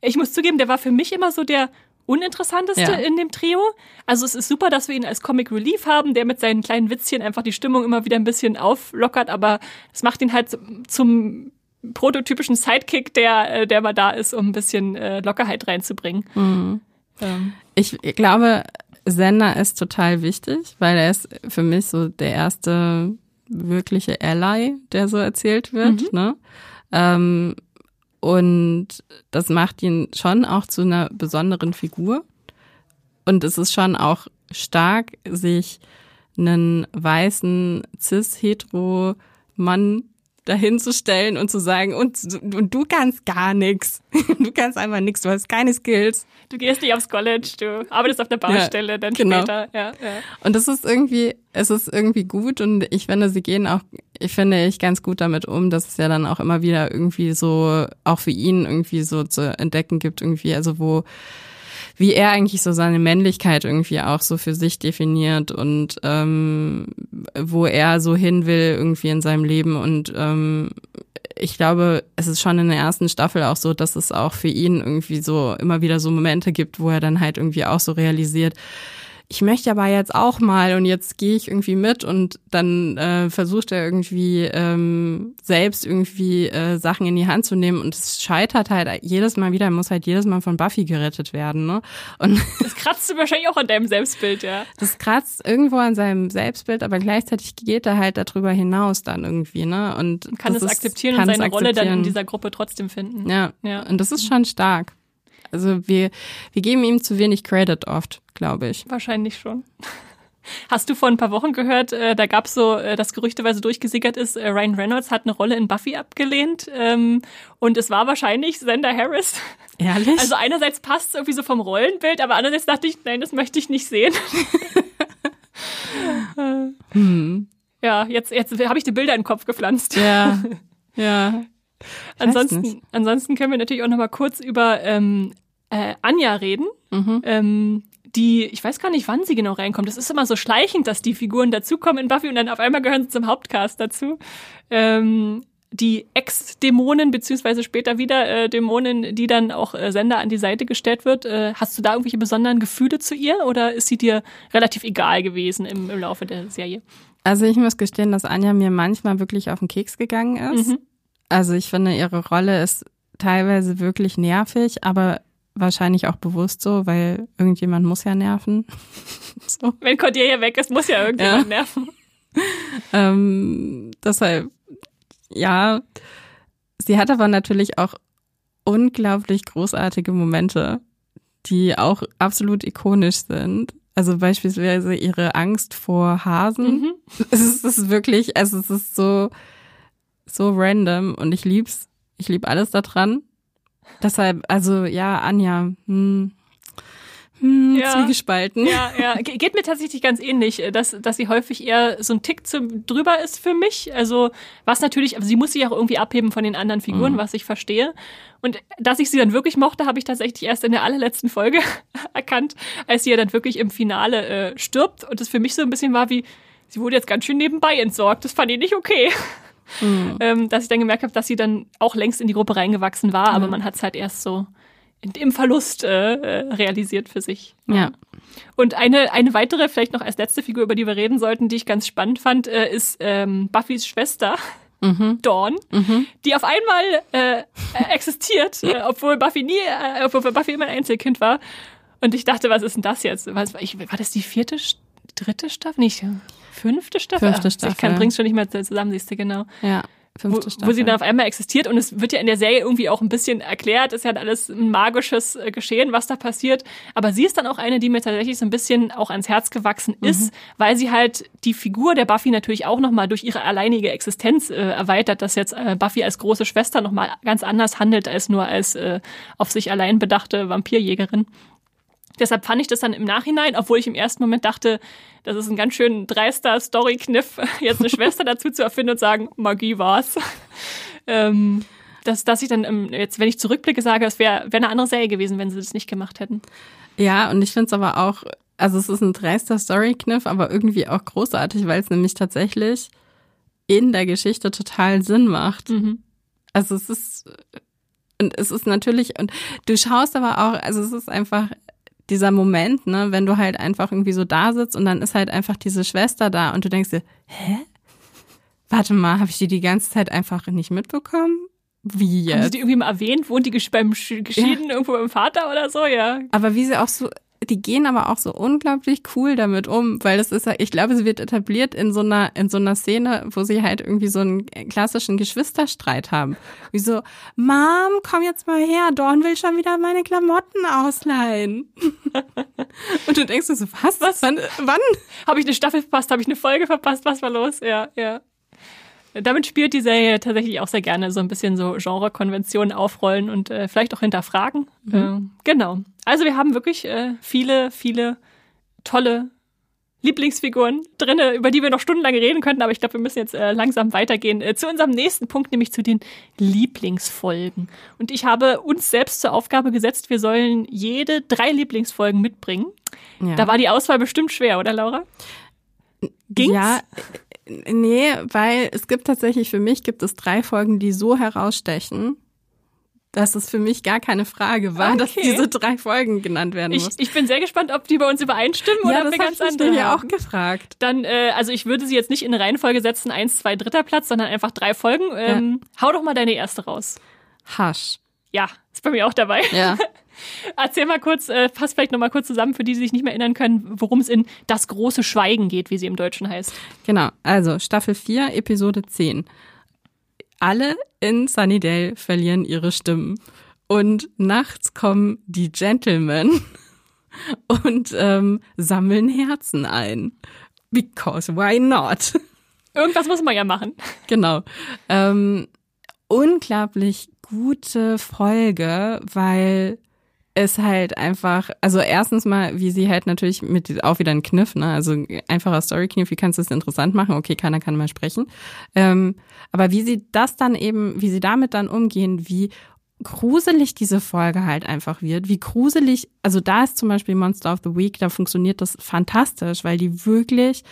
Ich muss zugeben, der war für mich immer so der uninteressanteste Ja. in dem Trio. Also es ist super, dass wir ihn als Comic Relief haben, der mit seinen kleinen Witzchen einfach die Stimmung immer wieder ein bisschen auflockert, aber es macht ihn halt zum prototypischen Sidekick, der, äh, der mal da ist, um ein bisschen äh, Lockerheit reinzubringen. Mhm. Ähm, Ich glaube, Sender ist total wichtig, weil er ist für mich so der erste wirkliche Ally, der so erzählt wird. Ne? Ähm, und das macht ihn schon auch zu einer besonderen Figur. Und es ist schon auch stark, sich einen weißen cis-hetero-Mann dahinzustellen und zu sagen, und, und du kannst gar nichts. Du kannst einfach nichts, du hast keine Skills. du gehst nicht aufs College, du arbeitest auf der Baustelle, dann genau. später. Ja, ja. Und es ist irgendwie, es ist irgendwie gut und ich finde, sie gehen auch, ich finde ich ganz gut damit um, dass es ja dann auch immer wieder irgendwie so, auch für ihn irgendwie so zu entdecken gibt, irgendwie, also wo, wie er eigentlich so seine Männlichkeit irgendwie auch so für sich definiert und ähm, wo er so hin will irgendwie in seinem Leben. Und ähm, ich glaube, es ist schon in der ersten Staffel auch so, dass es auch für ihn irgendwie so immer wieder so Momente gibt, wo er dann halt irgendwie auch so realisiert, ich möchte aber jetzt auch mal und jetzt gehe ich irgendwie mit und dann äh, versucht er irgendwie ähm, selbst irgendwie äh, Sachen in die Hand zu nehmen und es scheitert halt jedes Mal wieder, er muss halt jedes Mal von Buffy gerettet werden, ne? Und Das kratzt wahrscheinlich auch an deinem Selbstbild, ja. das kratzt irgendwo an seinem Selbstbild, aber gleichzeitig geht er halt darüber hinaus dann irgendwie, ne? Und Kann das es ist- akzeptieren kann und seine Rolle dann in dieser Gruppe trotzdem finden. Ja. Ja. Und das ist schon stark. Also wir, wir geben ihm zu wenig Credit oft, glaube ich. Wahrscheinlich schon. Hast du vor ein paar Wochen gehört, äh, da gab es so, äh, das gerüchteweise durchgesickert ist, äh, Ryan Reynolds hat eine Rolle in Buffy abgelehnt ähm, und es war wahrscheinlich Sender Harris. Ehrlich? Also einerseits passt es irgendwie so vom Rollenbild, aber andererseits dachte ich, nein, das möchte ich nicht sehen. hm. Ja, jetzt, jetzt habe ich die Bilder in den Kopf gepflanzt. Ja. Ja. Ansonsten, ansonsten können wir natürlich auch noch mal kurz über ähm, äh, Anja reden. Mhm. Ähm, die, ich weiß gar nicht, wann sie genau reinkommt. Das ist immer so schleichend, dass die Figuren dazukommen in Buffy und dann auf einmal gehören sie zum Hauptcast dazu. Ähm, die Ex-Dämonen, beziehungsweise später wieder äh, Dämonen, die dann auch äh, Sender an die Seite gestellt wird. Äh, hast du da irgendwelche besonderen Gefühle zu ihr oder ist sie dir relativ egal gewesen im, im Laufe der Serie? Also ich muss gestehen, dass Anja mir manchmal wirklich auf den Keks gegangen ist. Mhm. Also ich finde, ihre Rolle ist teilweise wirklich nervig, aber wahrscheinlich auch bewusst so, weil irgendjemand muss ja nerven. so. Wenn Cordelia weg ist, muss ja irgendjemand nerven. Ähm, deshalb, ja, sie hat aber natürlich auch unglaublich großartige Momente, die auch absolut ikonisch sind. Also beispielsweise ihre Angst vor Hasen. Mhm. Es ist, wirklich, also es ist so, so random und ich lieb's. Ich lieb alles daran. Deshalb, also ja, Anja, hm, hm, Ja. zwiegespalten. Ja, ja, Ge- geht mir tatsächlich ganz ähnlich, äh, dass, dass sie häufig eher so ein Tick zum, drüber ist für mich. Also, was natürlich, aber sie muss sich auch irgendwie abheben von den anderen Figuren, Mhm. was ich verstehe. Und dass ich sie dann wirklich mochte, habe ich tatsächlich erst in der allerletzten Folge erkannt, als sie ja dann wirklich im Finale äh, stirbt. Und das für mich so ein bisschen war wie, sie wurde jetzt ganz schön nebenbei entsorgt. Das fand ich nicht okay. Mhm. ähm, dass ich dann gemerkt habe, dass sie dann auch längst in die Gruppe reingewachsen war, aber Mhm. man hat es halt erst so im Verlust äh, äh, realisiert für sich. Ja. Und eine, eine weitere, vielleicht noch als letzte Figur, über die wir reden sollten, die ich ganz spannend fand, äh, ist ähm, Buffys Schwester. Mhm. Dawn, Mhm. die auf einmal äh, existiert, äh, obwohl Buffy nie, äh, obwohl Buffy immer ein Einzelkind war. Und ich dachte, was ist denn das jetzt? Was, ich, war das die vierte, dritte Staffel? Nicht, fünfte Staffel? Fünfte Ah, Ich kann, Staffel. bring's schon nicht mehr zusammen, siehst du, genau Ja, wo, fünfte wo Staffel. sie dann auf einmal existiert und es wird ja in der Serie irgendwie auch ein bisschen erklärt, ist ja alles ein magisches äh, Geschehen, was da passiert. Aber sie ist dann auch eine, die mir tatsächlich so ein bisschen auch ans Herz gewachsen ist, weil sie halt die Figur der Buffy natürlich auch nochmal durch ihre alleinige Existenz äh, erweitert, dass jetzt äh, Buffy als große Schwester nochmal ganz anders handelt als nur als äh, auf sich allein bedachte Vampirjägerin. Deshalb fand ich das dann im Nachhinein, obwohl ich im ersten Moment dachte, das ist ein ganz schön dreister Story-Kniff, jetzt eine Schwester dazu zu erfinden und sagen, Magie war's. ähm, dass, dass ich dann ähm, jetzt, wenn ich zurückblicke, sage, es wäre wär eine andere Serie gewesen, wenn sie das nicht gemacht hätten. Ja, und ich finde es aber auch, also es ist ein dreister Story-Kniff, aber irgendwie auch großartig, weil es nämlich tatsächlich in der Geschichte total Sinn macht. Mhm. Also es ist, und es ist natürlich, und du schaust aber auch, also es ist einfach, dieser Moment, ne, wenn du halt einfach irgendwie so da sitzt und dann ist halt einfach diese Schwester da und du denkst dir, hä? Warte mal, habe ich die die ganze Zeit einfach nicht mitbekommen? Wie jetzt? Haben Sie die irgendwie mal erwähnt? Wohnt die beim Geschieden ja. irgendwo beim Vater oder so? Ja. Aber wie sie auch so die gehen aber auch so unglaublich cool damit um, weil das ist ja, ich glaube, sie wird etabliert in so einer, in so einer Szene, wo sie halt irgendwie so einen klassischen Geschwisterstreit haben. Wie so, Mom, komm jetzt mal her, Dorn will schon wieder meine Klamotten ausleihen. Und du denkst so, was? Was? Wann? wann? Habe ich eine Staffel verpasst? Habe ich eine Folge verpasst? Was war los? Ja, ja. Damit spielt die Serie tatsächlich auch sehr gerne so ein bisschen so Genrekonventionen aufrollen und äh, vielleicht auch hinterfragen. Mhm. Äh, genau. Also wir haben wirklich äh, viele, viele tolle Lieblingsfiguren drinne, über die wir noch stundenlang reden könnten, aber ich glaube, wir müssen jetzt äh, langsam weitergehen äh, zu unserem nächsten Punkt, nämlich zu den Lieblingsfolgen. Und ich habe uns selbst zur Aufgabe gesetzt, wir sollen jede drei Lieblingsfolgen mitbringen. Ja. Da war die Auswahl bestimmt schwer, oder Laura? Ging's? Ja, Nee, weil es gibt tatsächlich, für mich gibt es drei Folgen, die so herausstechen, dass es für mich gar keine Frage war, okay. dass diese drei Folgen genannt werden ich, muss. Ich bin sehr gespannt, ob die bei uns übereinstimmen ja, oder das wir ganz andere. ja auch gefragt. Dann, äh, also ich würde sie jetzt nicht in Reihenfolge setzen, eins, zwei, dritter Platz, sondern einfach drei Folgen. Ähm, ja. Hau doch mal deine erste raus. Hasch. Ja, ist bei mir auch dabei. Ja. Erzähl mal kurz, äh, fass vielleicht noch mal kurz zusammen, für die, die sich nicht mehr erinnern können, worum es in Das große Schweigen geht, wie sie im Deutschen heißt. Genau, also Staffel 4, Episode 10. Alle in Sunnydale verlieren ihre Stimmen. Und nachts kommen die Gentlemen und ähm, sammeln Herzen ein. Because why not? Irgendwas muss man ja machen. Genau. Ähm, unglaublich gute Folge, weil ist halt einfach, also erstens mal, wie sie halt natürlich mit, auch wieder ein Kniff, ne, also einfacher Story-Kniff, wie kannst du es interessant machen? Okay, keiner kann mal sprechen. Ähm, aber wie sie das dann eben, wie sie damit dann umgehen, wie gruselig diese Folge halt einfach wird, wie gruselig, also da ist zum Beispiel Monster of the Week, da funktioniert das fantastisch, weil die wirklich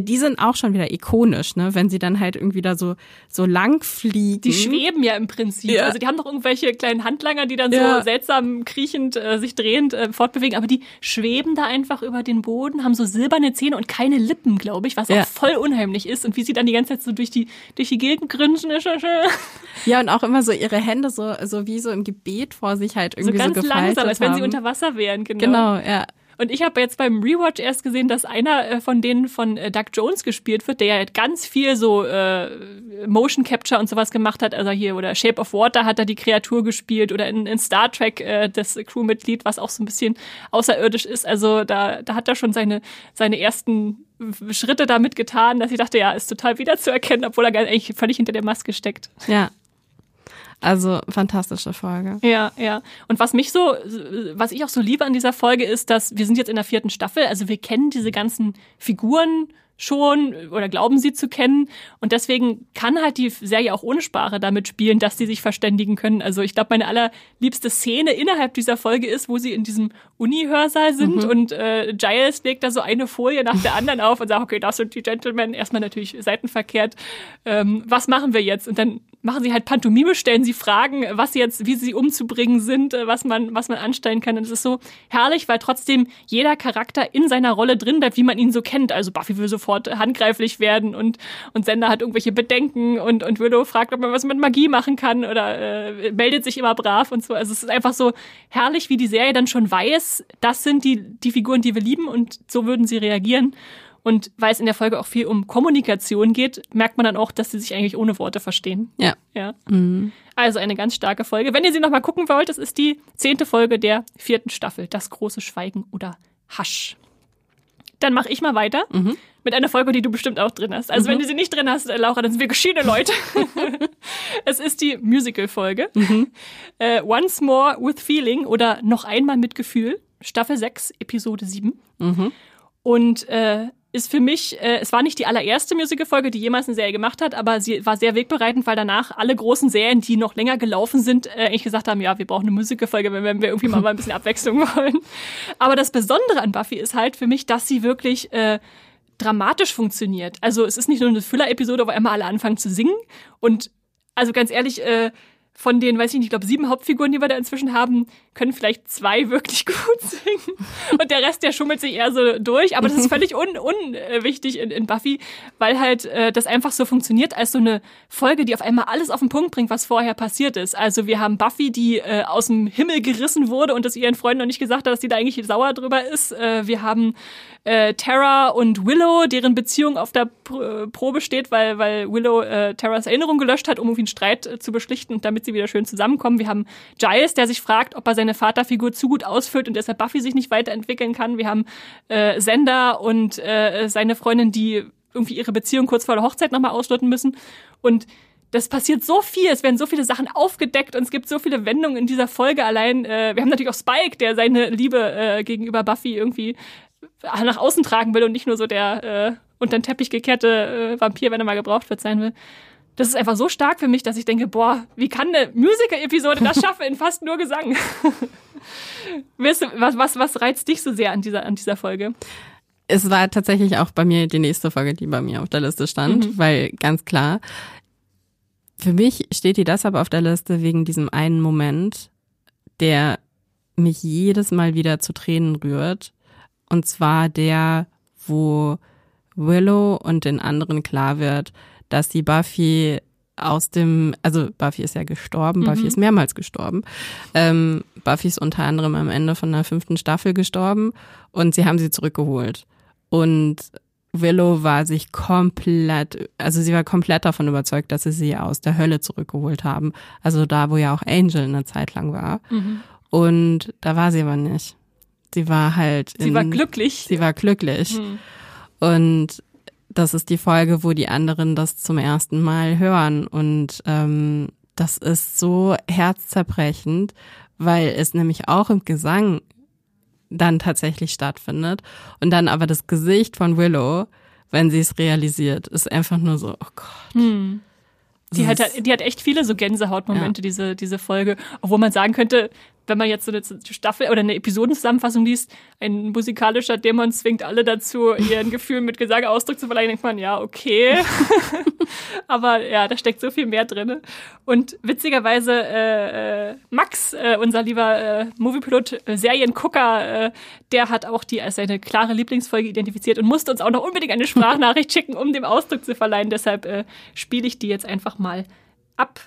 die sind auch schon wieder ikonisch, ne? Wenn sie dann halt irgendwie da so so lang fliegen. Die schweben ja im Prinzip. Ja. Also die haben doch irgendwelche kleinen Handlanger, die dann ja. so seltsam kriechend äh, sich drehend äh, fortbewegen, aber die schweben da einfach über den Boden, haben so silberne Zähne und keine Lippen, glaube ich, was ja. auch voll unheimlich ist und wie sie dann die ganze Zeit so durch die durch die Gegend grinsen. Ja, und auch immer so ihre Hände so so wie so im Gebet vor sich halt irgendwie so ganz so langsam, als wenn sie unter Wasser wären, genau. Genau, ja. Und ich habe jetzt beim Rewatch erst gesehen, dass einer äh, von denen von äh, Doug Jones gespielt wird, der ja ganz viel so äh, Motion Capture und sowas gemacht hat. Also hier oder Shape of Water hat er die Kreatur gespielt oder in, in Star Trek äh, das Crewmitglied, was auch so ein bisschen außerirdisch ist. Also da, da hat er schon seine, seine ersten Schritte damit getan, dass ich dachte, ja, ist total wiederzuerkennen, obwohl er eigentlich völlig hinter der Maske steckt. Ja, also fantastische Folge. Ja, ja. Und was mich so, was ich auch so liebe an dieser Folge ist, dass wir sind jetzt in der vierten Staffel, also wir kennen diese ganzen Figuren schon oder glauben sie zu kennen. Und deswegen kann halt die Serie auch ohne Sprache damit spielen, dass sie sich verständigen können. Also ich glaube, meine allerliebste Szene innerhalb dieser Folge ist, wo sie in diesem Uni-Hörsaal sind mhm. und äh, Giles legt da so eine Folie nach der anderen auf und sagt, okay, das sind die Gentlemen. Erstmal natürlich seitenverkehrt. Ähm, was machen wir jetzt? Und dann machen sie halt Pantomime, stellen sie Fragen, was jetzt, wie sie umzubringen sind, äh, was man, was man anstellen kann. Und es ist so herrlich, weil trotzdem jeder Charakter in seiner Rolle drin bleibt, wie man ihn so kennt. Also Buffy will sofort handgreiflich werden und, und Sender hat irgendwelche Bedenken und, und Willow fragt, ob man was mit Magie machen kann oder äh, meldet sich immer brav und so. Also es ist einfach so herrlich, wie die Serie dann schon weiß, das sind die, die Figuren, die wir lieben und so würden sie reagieren. Und weil es in der Folge auch viel um Kommunikation geht, merkt man dann auch, dass sie sich eigentlich ohne Worte verstehen. Ja. ja. Mhm. Also eine ganz starke Folge. Wenn ihr sie nochmal gucken wollt, das ist die zehnte Folge der vierten Staffel. Das große Schweigen oder Hasch. Dann mache ich mal weiter mhm. mit einer Folge, die du bestimmt auch drin hast. Also mhm. wenn du sie nicht drin hast, äh, Laura, dann sind wir geschiedene Leute. es ist die Musical-Folge. Mhm. Uh, Once More with Feeling oder Noch einmal mit Gefühl. Staffel 6, Episode 7. Mhm. Und äh, ist für mich, äh, es war nicht die allererste Musical-Folge, die jemals eine Serie gemacht hat, aber sie war sehr wegbereitend, weil danach alle großen Serien, die noch länger gelaufen sind, äh, eigentlich gesagt haben, ja, wir brauchen eine Musical-Folge, wenn wir irgendwie mal, ein bisschen Abwechslung wollen. Aber das Besondere an Buffy ist halt für mich, dass sie wirklich äh, dramatisch funktioniert. Also es ist nicht nur eine Füller-Episode, wo immer alle anfangen zu singen. Und also ganz ehrlich, äh, von den, weiß ich nicht, ich glaube, sieben Hauptfiguren, die wir da inzwischen haben, können vielleicht zwei wirklich gut singen. Und der Rest, der schummelt sich eher so durch. Aber das ist völlig unwichtig un, in, in Buffy, weil halt äh, das einfach so funktioniert als so eine Folge, die auf einmal alles auf den Punkt bringt, was vorher passiert ist. Also wir haben Buffy, die äh, aus dem Himmel gerissen wurde und das ihren Freunden noch nicht gesagt hat, dass sie da eigentlich sauer drüber ist. Äh, wir haben äh, Tara und Willow, deren Beziehung auf der Pr Probe steht, weil, weil Willow äh, Taras Erinnerung gelöscht hat, um irgendwie einen Streit äh, zu beschlichten und damit sie wieder schön zusammenkommen. Wir haben Giles, der sich fragt, ob er seine Vaterfigur zu gut ausfüllt und deshalb Buffy sich nicht weiterentwickeln kann. Wir haben äh, Sender und äh, seine Freundin, die irgendwie ihre Beziehung kurz vor der Hochzeit nochmal ausloten müssen. Und das passiert so viel, es werden so viele Sachen aufgedeckt und es gibt so viele Wendungen in dieser Folge allein. Äh, wir haben natürlich auch Spike, der seine Liebe äh, gegenüber Buffy irgendwie nach außen tragen will und nicht nur so der äh, unter den Teppich gekehrte äh, Vampir, wenn er mal gebraucht wird, sein will. Das ist einfach so stark für mich, dass ich denke, boah, wie kann eine Musical-Episode das schaffen in fast nur Gesang? was, was, was reizt dich so sehr an dieser, an dieser Folge? Es war tatsächlich auch bei mir die nächste Folge, die bei mir auf der Liste stand, mhm. weil ganz klar, für mich steht die deshalb auf der Liste wegen diesem einen Moment, der mich jedes Mal wieder zu Tränen rührt und zwar der, wo Willow und den anderen klar wird, dass sie Buffy aus dem, also Buffy ist ja gestorben, mhm. Buffy ist mehrmals gestorben. Ähm, Buffy ist unter anderem am Ende von der fünften Staffel gestorben und sie haben sie zurückgeholt. Und Willow war sich komplett, also sie war komplett davon überzeugt, dass sie sie aus der Hölle zurückgeholt haben. Also da, wo ja auch Angel eine Zeit lang war. Mhm. Und da war sie aber nicht. Sie war halt. Sie in, war glücklich. Sie war glücklich. Mhm. Und das ist die Folge, wo die anderen das zum ersten Mal hören. Und ähm, das ist so herzzerbrechend, weil es nämlich auch im Gesang dann tatsächlich stattfindet. Und dann aber das Gesicht von Willow, wenn sie es realisiert, ist einfach nur so, oh Gott. Hm. Die hat, die hat echt viele so Gänsehautmomente, ja. diese, diese Folge. Obwohl man sagen könnte, wenn man jetzt so eine Staffel oder eine Episodenzusammenfassung liest, ein musikalischer Dämon zwingt alle dazu, ihren Gefühlen mit Gesang Ausdruck zu verleihen, denkt man, ja, okay. Aber ja, da steckt so viel mehr drin. Und witzigerweise, äh, äh, Max, äh, unser lieber äh, Moviepilot, äh, Seriengucker, äh, der hat auch die als seine klare Lieblingsfolge identifiziert und musste uns auch noch unbedingt eine Sprachnachricht schicken, um dem Ausdruck zu verleihen. Deshalb äh, spiele ich die jetzt einfach mal ab.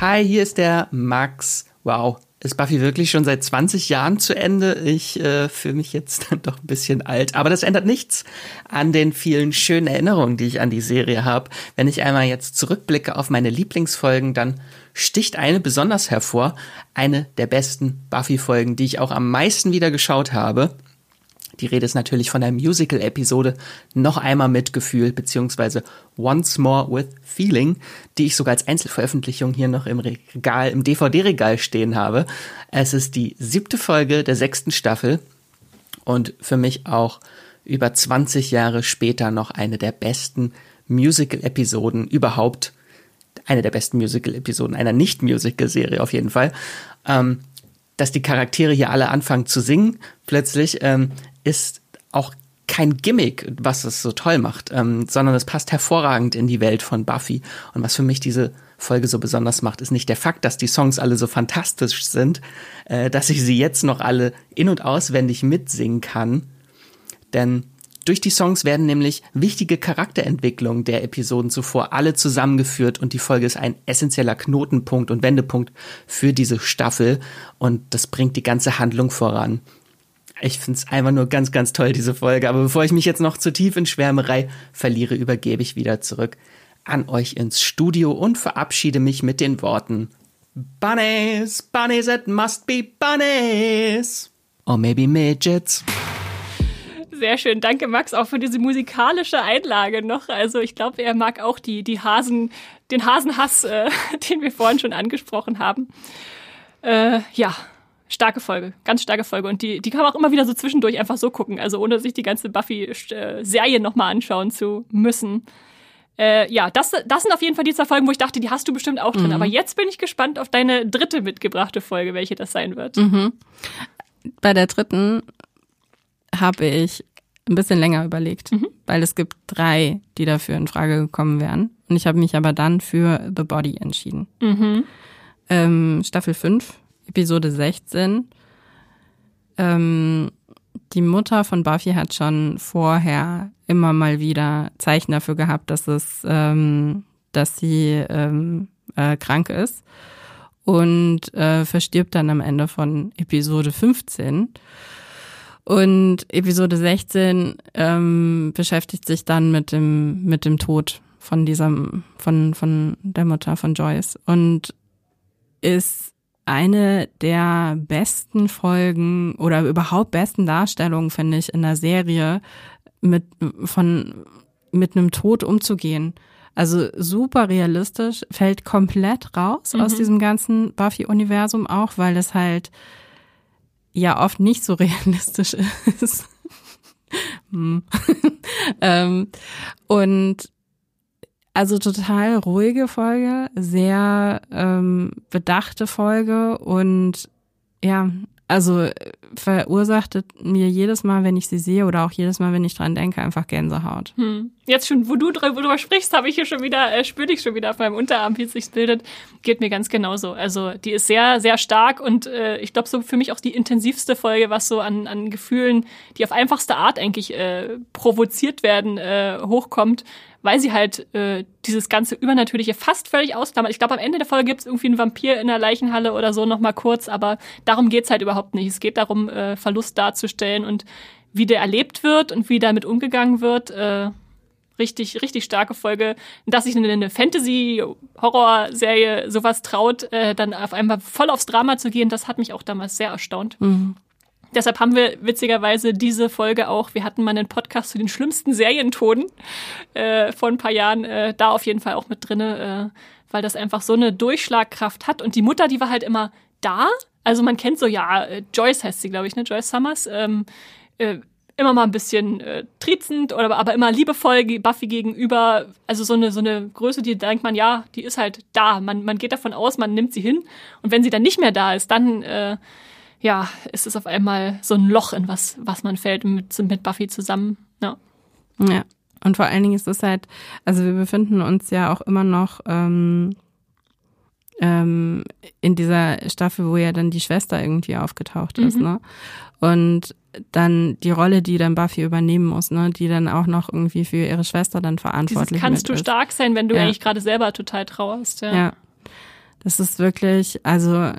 Hi, hier ist der Max. Wow, ist Buffy wirklich schon seit 20 Jahren zu Ende? Ich äh, fühle mich jetzt dann doch ein bisschen alt. Aber das ändert nichts an den vielen schönen Erinnerungen, die ich an die Serie habe. Wenn ich einmal jetzt zurückblicke auf meine Lieblingsfolgen, dann sticht eine besonders hervor. Eine der besten Buffy-Folgen, die ich auch am meisten wieder geschaut habe. Die Rede ist natürlich von der Musical-Episode Noch einmal mit Gefühl, beziehungsweise Once More with Feeling, die ich sogar als Einzelveröffentlichung hier noch im Regal, im DVD-Regal stehen habe. Es ist die siebte Folge der sechsten Staffel und für mich auch über 20 Jahre später noch eine der besten Musical-Episoden überhaupt. Eine der besten Musical-Episoden einer Nicht-Musical-Serie auf jeden Fall. Ähm, dass die Charaktere hier alle anfangen zu singen, plötzlich ähm, ist auch kein Gimmick, was es so toll macht, ähm, sondern es passt hervorragend in die Welt von Buffy. Und was für mich diese Folge so besonders macht, ist nicht der Fakt, dass die Songs alle so fantastisch sind, äh, dass ich sie jetzt noch alle in- und auswendig mitsingen kann. Denn durch die Songs werden nämlich wichtige Charakterentwicklungen der Episoden zuvor alle zusammengeführt und die Folge ist ein essentieller Knotenpunkt und Wendepunkt für diese Staffel und das bringt die ganze Handlung voran. Ich finde es einfach nur ganz, ganz toll, diese Folge. Aber bevor ich mich jetzt noch zu tief in Schwärmerei verliere, übergebe ich wieder zurück an euch ins Studio und verabschiede mich mit den Worten Bunnies, Bunnies, it must be Bunnies. Or maybe Midgets. Sehr schön. Danke, Max, auch für diese musikalische Einlage noch. Also ich glaube, er mag auch die, die Hasen, den Hasenhass, äh, den wir vorhin schon angesprochen haben. Äh, ja, starke Folge, ganz starke Folge. Und die, die kann man auch immer wieder so zwischendurch einfach so gucken, also ohne sich die ganze Buffy-Serie nochmal anschauen zu müssen. Äh, ja, das, das sind auf jeden Fall die zwei Folgen, wo ich dachte, die hast du bestimmt auch drin. Mhm. Aber jetzt bin ich gespannt auf deine dritte mitgebrachte Folge, welche das sein wird. Mhm. Bei der dritten habe ich ein bisschen länger überlegt, mhm. weil es gibt drei, die dafür in Frage gekommen wären. Und ich habe mich aber dann für The Body entschieden. Mhm. ähm, Staffel 5, Episode 16. Ähm, die Mutter von Buffy hat schon vorher immer mal wieder Zeichen dafür gehabt, dass es, ähm, dass sie ähm, äh, krank ist und äh, verstirbt dann am Ende von Episode 15. Und Episode 16 ähm, beschäftigt sich dann mit dem mit dem Tod von diesem von von der Mutter von Joyce und ist eine der besten Folgen oder überhaupt besten Darstellungen, finde ich, in der Serie mit, von, mit einem Tod umzugehen. Also super realistisch, fällt komplett raus mhm. aus diesem ganzen Buffy-Universum auch, weil es halt ja oft nicht so realistisch ist. Hm. ähm, und also total ruhige Folge, sehr ähm, bedachte Folge und ja, also verursacht mir jedes Mal, wenn ich sie sehe oder auch jedes Mal, wenn ich dran denke, einfach Gänsehaut. Hm. Jetzt schon, wo du drüber sprichst, habe ich hier schon wieder, äh, spüre ich schon wieder auf meinem Unterarm, wie es sich bildet. Geht mir ganz genauso. Also die ist sehr, sehr stark und äh, ich glaube so für mich auch die intensivste Folge, was so an, an Gefühlen, die auf einfachste Art eigentlich äh, provoziert werden, äh, hochkommt weil sie halt äh, dieses ganze Übernatürliche fast völlig ausklammert. Ich glaube, am Ende der Folge gibt es irgendwie einen Vampir in der Leichenhalle oder so nochmal kurz, aber darum geht's halt überhaupt nicht. Es geht darum, äh, Verlust darzustellen und wie der erlebt wird und wie damit umgegangen wird. Äh, richtig, richtig starke Folge. Dass sich eine Fantasy-Horror-Serie sowas traut, äh, dann auf einmal voll aufs Drama zu gehen, das hat mich auch damals sehr erstaunt. Mhm. Deshalb haben wir witzigerweise diese Folge auch, wir hatten mal einen Podcast zu den schlimmsten Serientoden äh, vor ein paar Jahren, äh, da auf jeden Fall auch mit drinne, äh, weil das einfach so eine Durchschlagkraft hat. Und die Mutter, die war halt immer da. Also man kennt so, ja, äh, Joyce heißt sie, glaube ich, ne? Joyce Summers. Ähm, äh, immer mal ein bisschen äh, trizend oder aber immer liebevoll Buffy gegenüber. Also so eine so eine Größe, die denkt man, ja, die ist halt da. Man man geht davon aus, man nimmt sie hin und wenn sie dann nicht mehr da ist, dann äh, ja, ist es auf einmal so ein Loch, in was, was man fällt mit, mit Buffy zusammen. Ja. Ja. Und vor allen Dingen ist es halt, also wir befinden uns ja auch immer noch ähm, ähm, in dieser Staffel, wo ja dann die Schwester irgendwie aufgetaucht ist, mhm. ne? Und dann die Rolle, die dann Buffy übernehmen muss, ne, die dann auch noch irgendwie für ihre Schwester dann verantwortlich ist. Kannst du ist. stark sein, wenn du ja. eigentlich gerade selber total trauerst, ja. Ja, das ist wirklich, also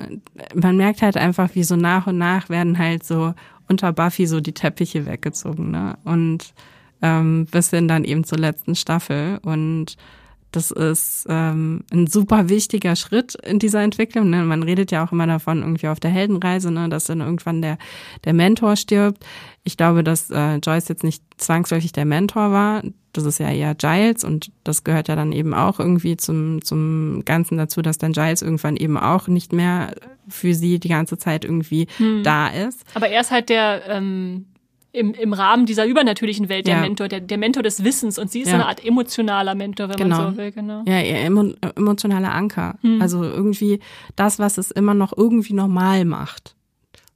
man merkt halt einfach, wie so nach und nach werden halt so unter Buffy so die Teppiche weggezogen, ne? Und ähm, bis hin dann eben zur letzten Staffel. Und das ist ähm, ein super wichtiger Schritt in dieser Entwicklung. Ne? Man redet ja auch immer davon, irgendwie auf der Heldenreise, ne? dass dann irgendwann der, der Mentor stirbt. Ich glaube, dass äh, Joyce jetzt nicht zwangsläufig der Mentor war. Das ist ja eher Giles und das gehört ja dann eben auch irgendwie zum, zum Ganzen dazu, dass dann Giles irgendwann eben auch nicht mehr für sie die ganze Zeit irgendwie hm. da ist. Aber er ist halt der ähm, im, im Rahmen dieser übernatürlichen Welt der ja. Mentor, der, der Mentor des Wissens und sie ist ja. so eine Art emotionaler Mentor, wenn genau. man so will. Genau. Ja, ihr emo emotionaler Anker. Hm. Also irgendwie das, was es immer noch irgendwie normal macht.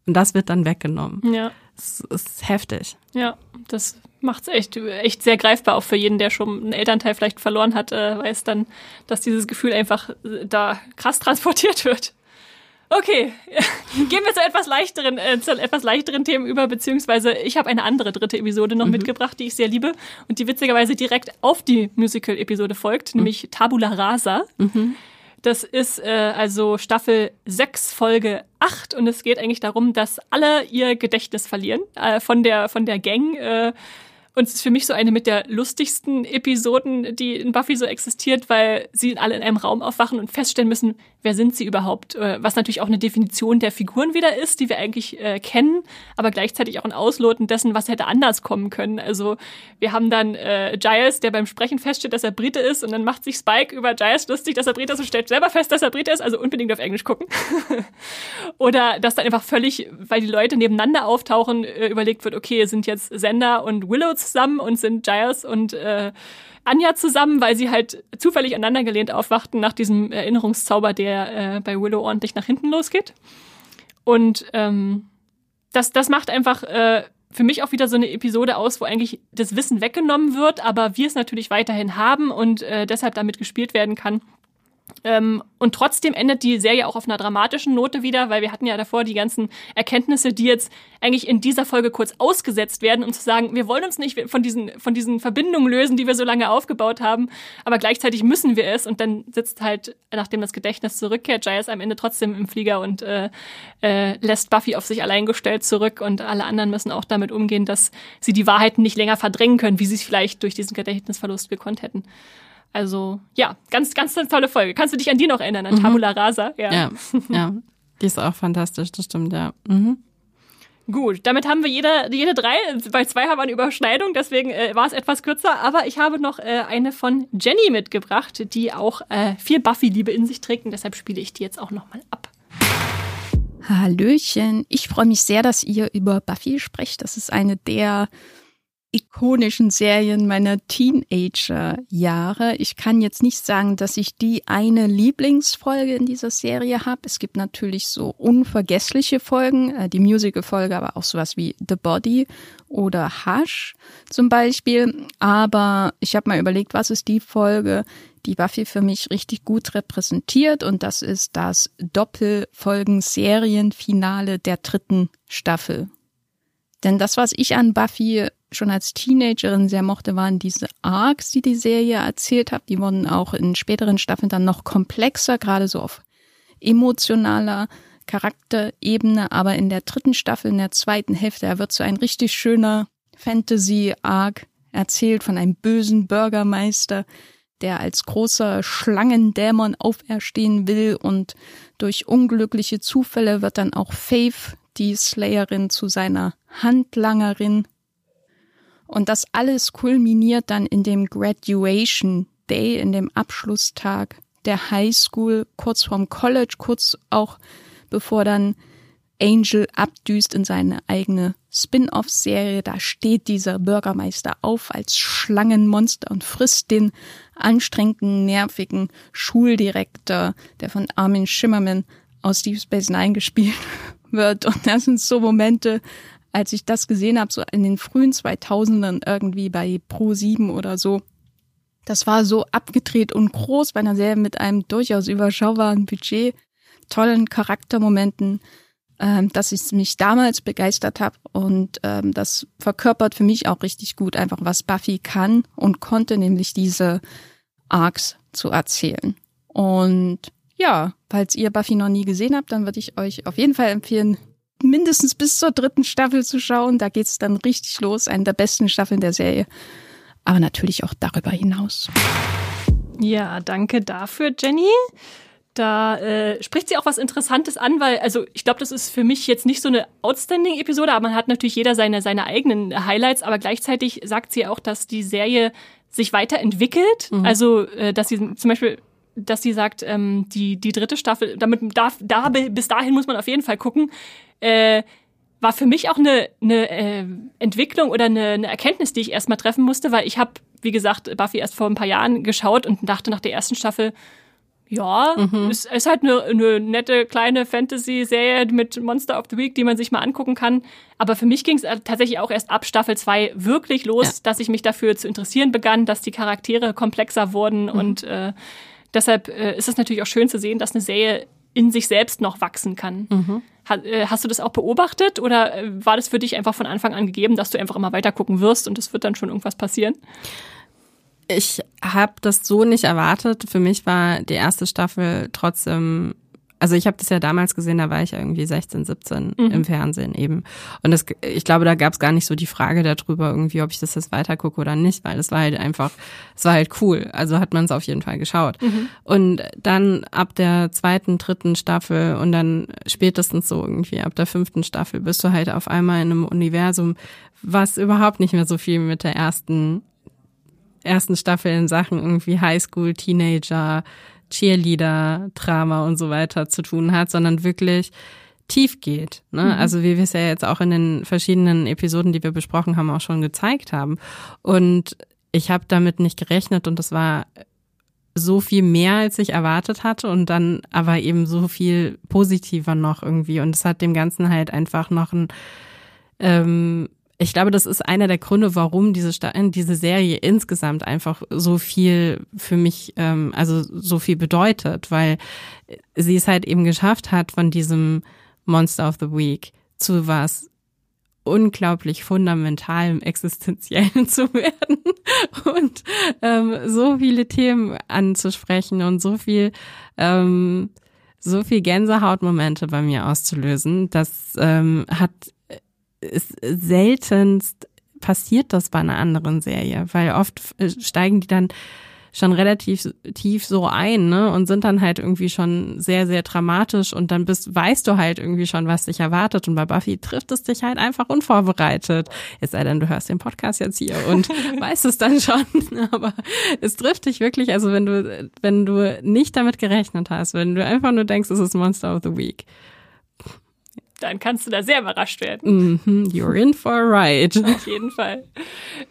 Und das wird dann weggenommen. Ja. Das ist heftig. Ja, das macht es echt, echt sehr greifbar, auch für jeden, der schon einen Elternteil vielleicht verloren hat, äh, weiß dann, dass dieses Gefühl einfach äh, da krass transportiert wird. Okay, gehen wir zu etwas leichteren, äh, zu etwas leichteren Themen über, beziehungsweise ich habe eine andere dritte Episode noch mhm. mitgebracht, die ich sehr liebe und die witzigerweise direkt auf die Musical-Episode folgt, mhm. nämlich Tabula Rasa. Mhm. Das ist äh, also Staffel 6, Folge 8 und es geht eigentlich darum, dass alle ihr Gedächtnis verlieren äh, von der von der Gang. Äh, und es ist für mich so eine mit der lustigsten Episoden, die in Buffy so existiert, weil sie alle in einem Raum aufwachen und feststellen müssen, wer sind sie überhaupt? Äh, was natürlich auch eine Definition der Figuren wieder ist, die wir eigentlich äh, kennen, aber gleichzeitig auch ein Ausloten dessen, was hätte anders kommen können. Also wir haben dann äh, Giles, der beim Sprechen feststellt, dass er Brite ist und dann macht sich Spike über Giles lustig, dass er Brite ist und stellt selber fest, dass er Brite ist, also unbedingt auf Englisch gucken. Oder dass dann einfach völlig, weil die Leute nebeneinander auftauchen, äh, überlegt wird, okay, sind jetzt Sender und Willow zusammen und sind Giles und äh, Anja zusammen, weil sie halt zufällig aneinandergelehnt aufwachten nach diesem Erinnerungszauber, der äh, bei Willow ordentlich nach hinten losgeht. Und ähm, das, das macht einfach äh, für mich auch wieder so eine Episode aus, wo eigentlich das Wissen weggenommen wird, aber wir es natürlich weiterhin haben und äh, deshalb damit gespielt werden kann. Ähm, und trotzdem endet die Serie auch auf einer dramatischen Note wieder, weil wir hatten ja davor die ganzen Erkenntnisse, die jetzt eigentlich in dieser Folge kurz ausgesetzt werden, um zu sagen, wir wollen uns nicht von diesen, von diesen Verbindungen lösen, die wir so lange aufgebaut haben, aber gleichzeitig müssen wir es. Und dann sitzt halt, nachdem das Gedächtnis zurückkehrt, Giles am Ende trotzdem im Flieger und äh, äh, lässt Buffy auf sich allein gestellt zurück und alle anderen müssen auch damit umgehen, dass sie die Wahrheiten nicht länger verdrängen können, wie sie es vielleicht durch diesen Gedächtnisverlust gekonnt hätten. Also ja, ganz, ganz eine tolle Folge. Kannst du dich an die noch erinnern, an mhm. Tabula Rasa? Ja. ja, ja. Die ist auch fantastisch, das stimmt, ja. Mhm. Gut, damit haben wir jede, jede drei. Bei zwei haben wir eine Überschneidung, deswegen äh, war es etwas kürzer. Aber ich habe noch äh, eine von Jenny mitgebracht, die auch äh, viel Buffy-Liebe in sich trägt. Und deshalb spiele ich die jetzt auch nochmal ab. Hallöchen. Ich freue mich sehr, dass ihr über Buffy sprecht. Das ist eine der ikonischen Serien meiner Teenager-Jahre. Ich kann jetzt nicht sagen, dass ich die eine Lieblingsfolge in dieser Serie habe. Es gibt natürlich so unvergessliche Folgen, äh, die Musical-Folge, aber auch sowas wie The Body oder Hush zum Beispiel. Aber ich habe mal überlegt, was ist die Folge, die Buffy für mich richtig gut repräsentiert und das ist das Doppelfolgen-Serienfinale der dritten Staffel. Denn das, was ich an Buffy schon als Teenagerin sehr mochte, waren diese Arcs, die die Serie erzählt hat. Die wurden auch in späteren Staffeln dann noch komplexer, gerade so auf emotionaler Charakterebene. Aber in der dritten Staffel, in der zweiten Hälfte, da wird so ein richtig schöner Fantasy-Arc erzählt von einem bösen Bürgermeister, der als großer Schlangendämon auferstehen will und durch unglückliche Zufälle wird dann auch Faith, die Slayerin, zu seiner Handlangerin und das alles kulminiert dann in dem Graduation Day, in dem Abschlusstag der High School, kurz vorm College, kurz auch bevor dann Angel abdüst in seine eigene Spin-off-Serie. Da steht dieser Bürgermeister auf als Schlangenmonster und frisst den anstrengenden, nervigen Schuldirektor, der von Armin Schimmerman aus Deep Space Nine gespielt wird. Und das sind so Momente, als ich das gesehen habe, so in den frühen 2000ern irgendwie bei Pro 7 oder so, das war so abgedreht und groß bei einer Serie mit einem durchaus überschaubaren Budget, tollen Charaktermomenten, ähm, dass ich mich damals begeistert habe und ähm, das verkörpert für mich auch richtig gut einfach, was Buffy kann und konnte, nämlich diese Arcs zu erzählen. Und ja, falls ihr Buffy noch nie gesehen habt, dann würde ich euch auf jeden Fall empfehlen, mindestens bis zur dritten Staffel zu schauen. Da geht's dann richtig los, eine der besten Staffeln der Serie. Aber natürlich auch darüber hinaus. Ja, danke dafür, Jenny. Da äh, spricht sie auch was Interessantes an, weil, also ich glaube, das ist für mich jetzt nicht so eine Outstanding-Episode, aber man hat natürlich jeder seine, seine eigenen Highlights, aber gleichzeitig sagt sie auch, dass die Serie sich weiterentwickelt. Mhm. Also, äh, dass sie zum Beispiel dass sie sagt, ähm, die, die dritte Staffel, damit darf, da, bis dahin muss man auf jeden Fall gucken, äh, war für mich auch eine, eine äh, Entwicklung oder eine, eine Erkenntnis, die ich erstmal treffen musste, weil ich habe, wie gesagt, Buffy erst vor ein paar Jahren geschaut und dachte nach der ersten Staffel, ja, mhm. ist, ist halt eine, eine nette kleine Fantasy-Serie mit Monster of the Week, die man sich mal angucken kann. Aber für mich ging es tatsächlich auch erst ab Staffel 2 wirklich los, ja. dass ich mich dafür zu interessieren begann, dass die Charaktere komplexer wurden mhm. und äh, deshalb äh, ist es natürlich auch schön zu sehen, dass eine Serie in sich selbst noch wachsen kann. Mhm. Äh, hast du das auch beobachtet oder äh, war das für dich einfach von Anfang an gegeben, dass du einfach immer weiter gucken wirst und es wird dann schon irgendwas passieren? Ich habe das so nicht erwartet. Für mich war die erste Staffel trotzdem also ich habe das ja damals gesehen, da war ich irgendwie 16, 17 mhm. im Fernsehen eben. Und das, ich glaube, da gab es gar nicht so die Frage darüber, irgendwie, ob ich das jetzt weitergucke oder nicht, weil das war halt einfach, es war halt cool. Also hat man es auf jeden Fall geschaut. Mhm. Und dann ab der zweiten, dritten Staffel und dann spätestens so irgendwie ab der fünften Staffel bist du halt auf einmal in einem Universum, was überhaupt nicht mehr so viel mit der ersten ersten Staffel in Sachen irgendwie Highschool, Teenager, Cheerleader-Drama und so weiter zu tun hat, sondern wirklich tief geht. Ne? Mhm. Also wie wir es ja jetzt auch in den verschiedenen Episoden, die wir besprochen haben, auch schon gezeigt haben. Und ich habe damit nicht gerechnet und das war so viel mehr, als ich erwartet hatte und dann aber eben so viel positiver noch irgendwie. Und es hat dem Ganzen halt einfach noch ein ähm, ich glaube, das ist einer der Gründe, warum diese, diese Serie insgesamt einfach so viel für mich, ähm, also so viel bedeutet, weil sie es halt eben geschafft hat, von diesem Monster of the Week zu was unglaublich fundamentalem, existenziellen zu werden und ähm, so viele Themen anzusprechen und so viel ähm, so viel Gänsehautmomente bei mir auszulösen. Das ähm, hat ist seltenst passiert das bei einer anderen Serie, weil oft äh, steigen die dann schon relativ tief so ein, ne? Und sind dann halt irgendwie schon sehr, sehr dramatisch und dann bist, weißt du halt irgendwie schon, was dich erwartet. Und bei Buffy trifft es dich halt einfach unvorbereitet. Es sei denn, du hörst den Podcast jetzt hier und weißt es dann schon. Aber es trifft dich wirklich, also wenn du, wenn du nicht damit gerechnet hast, wenn du einfach nur denkst, es ist Monster of the Week dann kannst du da sehr überrascht werden. Mm -hmm, you're in for a ride. Auf jeden Fall.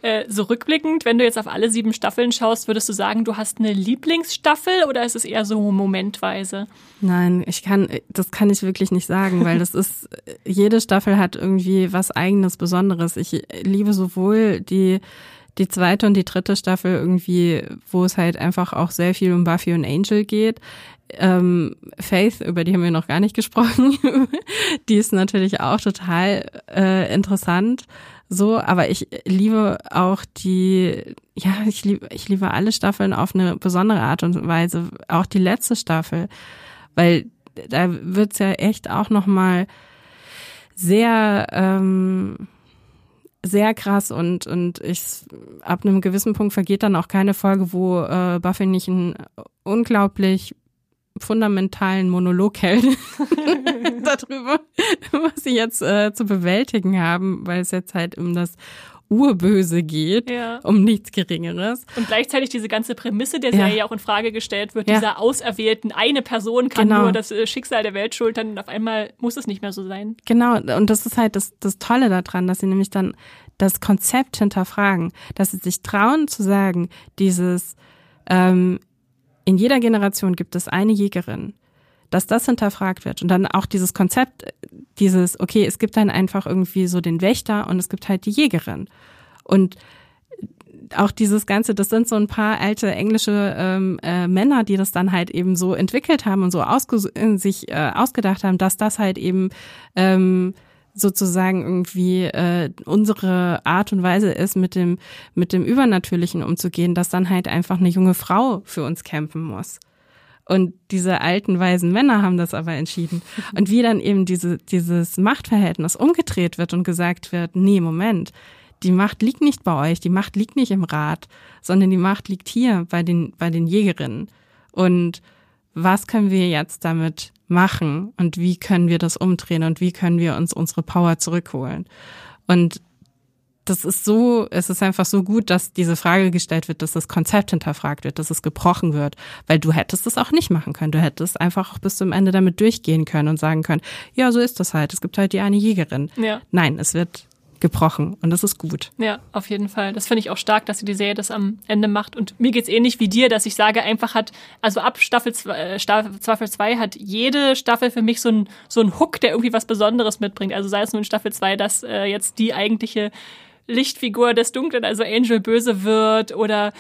Äh, so rückblickend, wenn du jetzt auf alle sieben Staffeln schaust, würdest du sagen, du hast eine Lieblingsstaffel oder ist es eher so momentweise? Nein, ich kann, das kann ich wirklich nicht sagen, weil das ist, jede Staffel hat irgendwie was eigenes, Besonderes. Ich liebe sowohl die die zweite und die dritte Staffel irgendwie, wo es halt einfach auch sehr viel um Buffy und Angel geht. Ähm, Faith, über die haben wir noch gar nicht gesprochen, die ist natürlich auch total äh, interessant. So, aber ich liebe auch die, ja, ich liebe, ich liebe alle Staffeln auf eine besondere Art und Weise. Auch die letzte Staffel, weil da wird's ja echt auch noch mal sehr ähm, sehr krass und und ich ab einem gewissen Punkt vergeht dann auch keine Folge, wo äh, Buffy nicht ein unglaublich fundamentalen Monolog hält darüber, was sie jetzt äh, zu bewältigen haben, weil es jetzt halt um das Urböse geht, ja. um nichts Geringeres. Und gleichzeitig diese ganze Prämisse der Serie ja. auch in Frage gestellt wird, ja. dieser Auserwählten, eine Person kann genau. nur das äh, Schicksal der Welt schultern und auf einmal muss es nicht mehr so sein. Genau, und das ist halt das, das Tolle daran, dass sie nämlich dann das Konzept hinterfragen, dass sie sich trauen zu sagen, dieses ähm, in jeder Generation gibt es eine Jägerin, dass das hinterfragt wird und dann auch dieses Konzept, dieses, okay, es gibt dann einfach irgendwie so den Wächter und es gibt halt die Jägerin. Und auch dieses Ganze, das sind so ein paar alte englische ähm, äh, Männer, die das dann halt eben so entwickelt haben und so ausge sich äh, ausgedacht haben, dass das halt eben ähm, sozusagen irgendwie äh, unsere Art und Weise ist, mit dem, mit dem Übernatürlichen umzugehen, dass dann halt einfach eine junge Frau für uns kämpfen muss. Und diese alten weisen Männer haben das aber entschieden. Und wie dann eben diese, dieses Machtverhältnis umgedreht wird und gesagt wird, nee, Moment, die Macht liegt nicht bei euch, die Macht liegt nicht im Rat, sondern die Macht liegt hier bei den, bei den Jägerinnen. Und was können wir jetzt damit machen und wie können wir das umdrehen und wie können wir uns unsere Power zurückholen. Und das ist so, es ist einfach so gut, dass diese Frage gestellt wird, dass das Konzept hinterfragt wird, dass es gebrochen wird, weil du hättest es auch nicht machen können. Du hättest einfach auch bis zum Ende damit durchgehen können und sagen können, ja, so ist das halt. Es gibt halt die eine Jägerin. Ja. Nein, es wird gebrochen und das ist gut. Ja, auf jeden Fall. Das finde ich auch stark, dass sie die Serie das am Ende macht und mir geht's ähnlich wie dir, dass ich sage, einfach hat, also ab Staffel 2, äh, Staffel 2 hat jede Staffel für mich so ein, so Hook, der irgendwie was Besonderes mitbringt. Also sei es nur in Staffel 2, dass äh, jetzt die eigentliche Lichtfigur des Dunklen, also Angel böse wird oder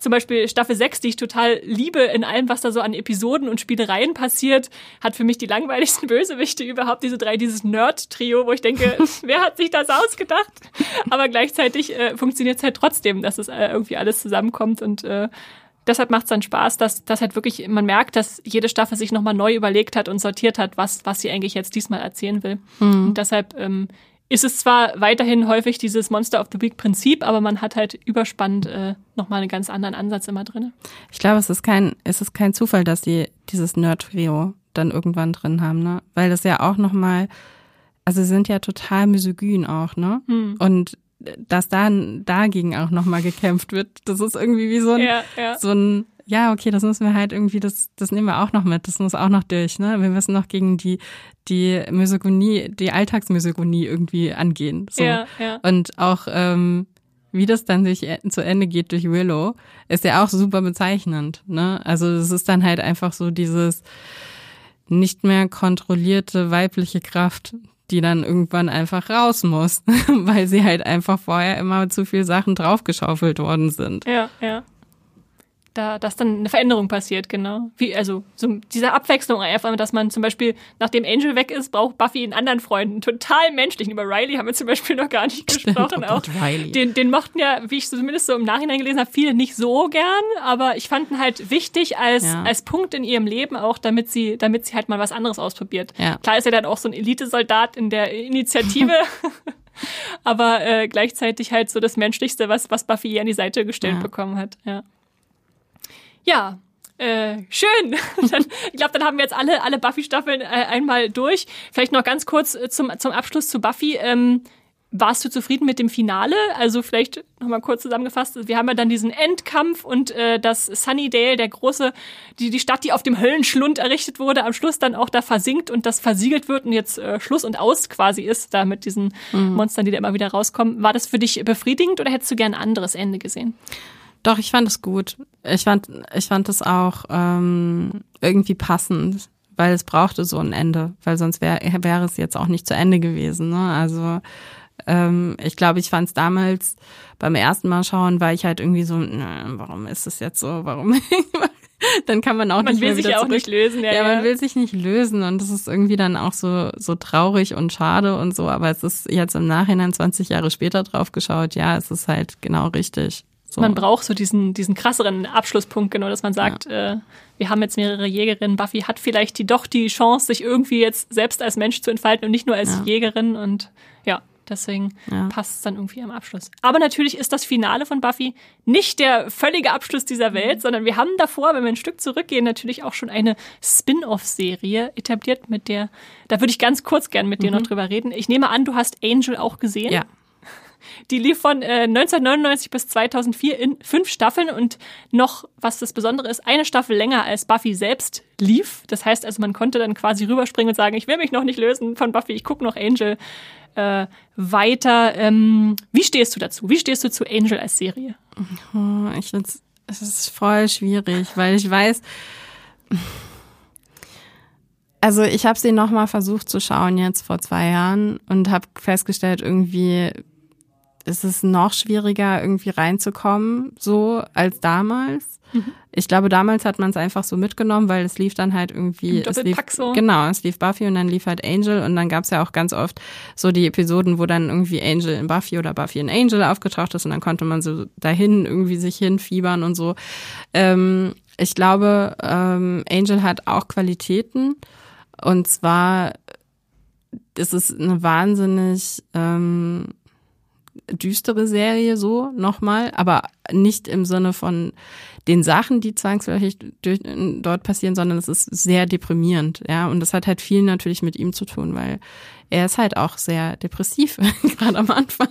zum Beispiel Staffel 6, die ich total liebe in allem, was da so an Episoden und Spielereien passiert, hat für mich die langweiligsten Bösewichte überhaupt, diese drei, dieses Nerd-Trio, wo ich denke, wer hat sich das ausgedacht? Aber gleichzeitig äh, funktioniert es halt trotzdem, dass es äh, irgendwie alles zusammenkommt und äh, deshalb macht es dann Spaß, dass, dass halt wirklich, man merkt, dass jede Staffel sich nochmal neu überlegt hat und sortiert hat, was, was sie eigentlich jetzt diesmal erzählen will. Mhm. Und deshalb ähm, ist es zwar weiterhin häufig dieses Monster of the Week Prinzip, aber man hat halt überspannend äh, nochmal einen ganz anderen Ansatz immer drin. Ich glaube, es ist kein, es ist kein Zufall, dass die dieses Nerd-Trio dann irgendwann drin haben, ne? Weil das ja auch nochmal, also sie sind ja total misogyn auch, ne? Hm. Und dass da dagegen auch nochmal gekämpft wird, das ist irgendwie wie so ein, ja, ja. so ein ja, okay, das müssen wir halt irgendwie, das, das nehmen wir auch noch mit, das muss auch noch durch, ne? Wir müssen noch gegen die, die Misogonie, die Alltagsmisogonie irgendwie angehen. So. Ja, ja. Und auch, ähm, wie das dann sich e, zu Ende geht durch Willow, ist ja auch super bezeichnend, ne? Also es ist dann halt einfach so dieses nicht mehr kontrollierte weibliche Kraft, die dann irgendwann einfach raus muss, weil sie halt einfach vorher immer zu viel Sachen draufgeschaufelt worden sind. Ja, ja da, dass dann eine Veränderung passiert, genau. Wie, also so diese Abwechslung einfach, dass man zum Beispiel, nachdem Angel weg ist, braucht Buffy einen anderen Freund, total menschlichen. Über Riley haben wir zum Beispiel noch gar nicht gesprochen. oh Gott, auch. Riley. Den, den mochten ja, wie ich zumindest so im Nachhinein gelesen habe, viele nicht so gern, aber ich fand ihn halt wichtig als, ja. als Punkt in ihrem Leben auch, damit sie, damit sie halt mal was anderes ausprobiert. Ja. Klar ist er dann auch so ein Elitesoldat in der Initiative. aber äh, gleichzeitig halt so das Menschlichste, was, was Buffy hier an die Seite gestellt ja. bekommen hat. Ja. Ja, äh, schön. dann, ich glaube, dann haben wir jetzt alle, alle Buffy-Staffeln äh, einmal durch. Vielleicht noch ganz kurz äh, zum, zum Abschluss zu Buffy. Ähm, warst du zufrieden mit dem Finale? Also vielleicht nochmal kurz zusammengefasst. Wir haben ja dann diesen Endkampf und äh, dass Sunnydale, der große, die, die Stadt, die auf dem Höllenschlund errichtet wurde, am Schluss dann auch da versinkt und das versiegelt wird und jetzt äh, Schluss und Aus quasi ist, da mit diesen mhm. Monstern, die da immer wieder rauskommen. War das für dich befriedigend oder hättest du gern ein anderes Ende gesehen? Doch, ich fand es gut. Ich fand, ich fand es auch ähm, irgendwie passend, weil es brauchte so ein Ende, weil sonst wäre wäre es jetzt auch nicht zu Ende gewesen. Ne? Also ähm, ich glaube, ich fand es damals beim ersten Mal schauen, war ich halt irgendwie so, na, warum ist es jetzt so? Warum? dann kann man auch man nicht mehr wieder wieder auch zurück. nicht lösen. Ja, Ja, ja, man will sich nicht lösen und das ist irgendwie dann auch so so traurig und schade und so. Aber es ist jetzt im Nachhinein 20 Jahre später drauf geschaut. Ja, es ist halt genau richtig. So. Man braucht so diesen, diesen krasseren Abschlusspunkt, genau, dass man sagt, ja. äh, wir haben jetzt mehrere Jägerinnen. Buffy hat vielleicht die doch die Chance, sich irgendwie jetzt selbst als Mensch zu entfalten und nicht nur als Ja. Jägerin. Und ja, deswegen Ja. passt es dann irgendwie am Abschluss. Aber natürlich ist das Finale von Buffy nicht der völlige Abschluss dieser Welt, sondern wir haben davor, wenn wir ein Stück zurückgehen, natürlich auch schon eine Spin-off-Serie etabliert, mit der, da würde ich ganz kurz gern mit dir noch drüber reden. Ich nehme an, du hast Angel auch gesehen. Ja. Die lief von äh, 1999 bis 2004 in fünf Staffeln und noch, was das Besondere ist, eine Staffel länger als Buffy selbst lief. Das heißt also, man konnte dann quasi rüberspringen und sagen, ich will mich noch nicht lösen von Buffy, ich gucke noch Angel äh, weiter. Ähm, wie stehst du dazu? Wie stehst du zu Angel als Serie? Oh, ich find's, es ist voll schwierig, weil ich weiß, also ich habe sie noch mal versucht zu schauen jetzt vor zwei Jahren und habe festgestellt, irgendwie ist es noch schwieriger, irgendwie reinzukommen, so als damals. Ich glaube, damals hat man es einfach so mitgenommen, weil es lief dann halt irgendwie. Es lief, so. Genau, es lief Buffy und dann lief halt Angel und dann gab es ja auch ganz oft so die Episoden, wo dann irgendwie Angel in Buffy oder Buffy in Angel aufgetaucht ist und dann konnte man so dahin irgendwie sich hinfiebern und so. Ähm, ich glaube, ähm, Angel hat auch Qualitäten und zwar ist es eine wahnsinnig ähm, düstere Serie so nochmal, aber nicht im Sinne von den Sachen, die zwangsläufig durch, dort passieren, sondern es ist sehr deprimierend, ja. Und das hat halt viel natürlich mit ihm zu tun, weil er ist halt auch sehr depressiv, gerade am Anfang.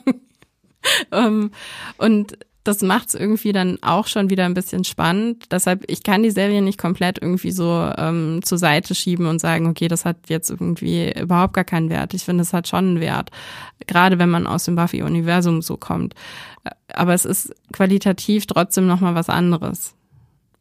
ähm, und das macht es irgendwie dann auch schon wieder ein bisschen spannend. Deshalb, ich kann die Serie nicht komplett irgendwie so ähm, zur Seite schieben und sagen, okay, das hat jetzt irgendwie überhaupt gar keinen Wert. Ich finde, es hat schon einen Wert. Gerade wenn man aus dem Buffy-Universum so kommt. Aber es ist qualitativ trotzdem nochmal was anderes.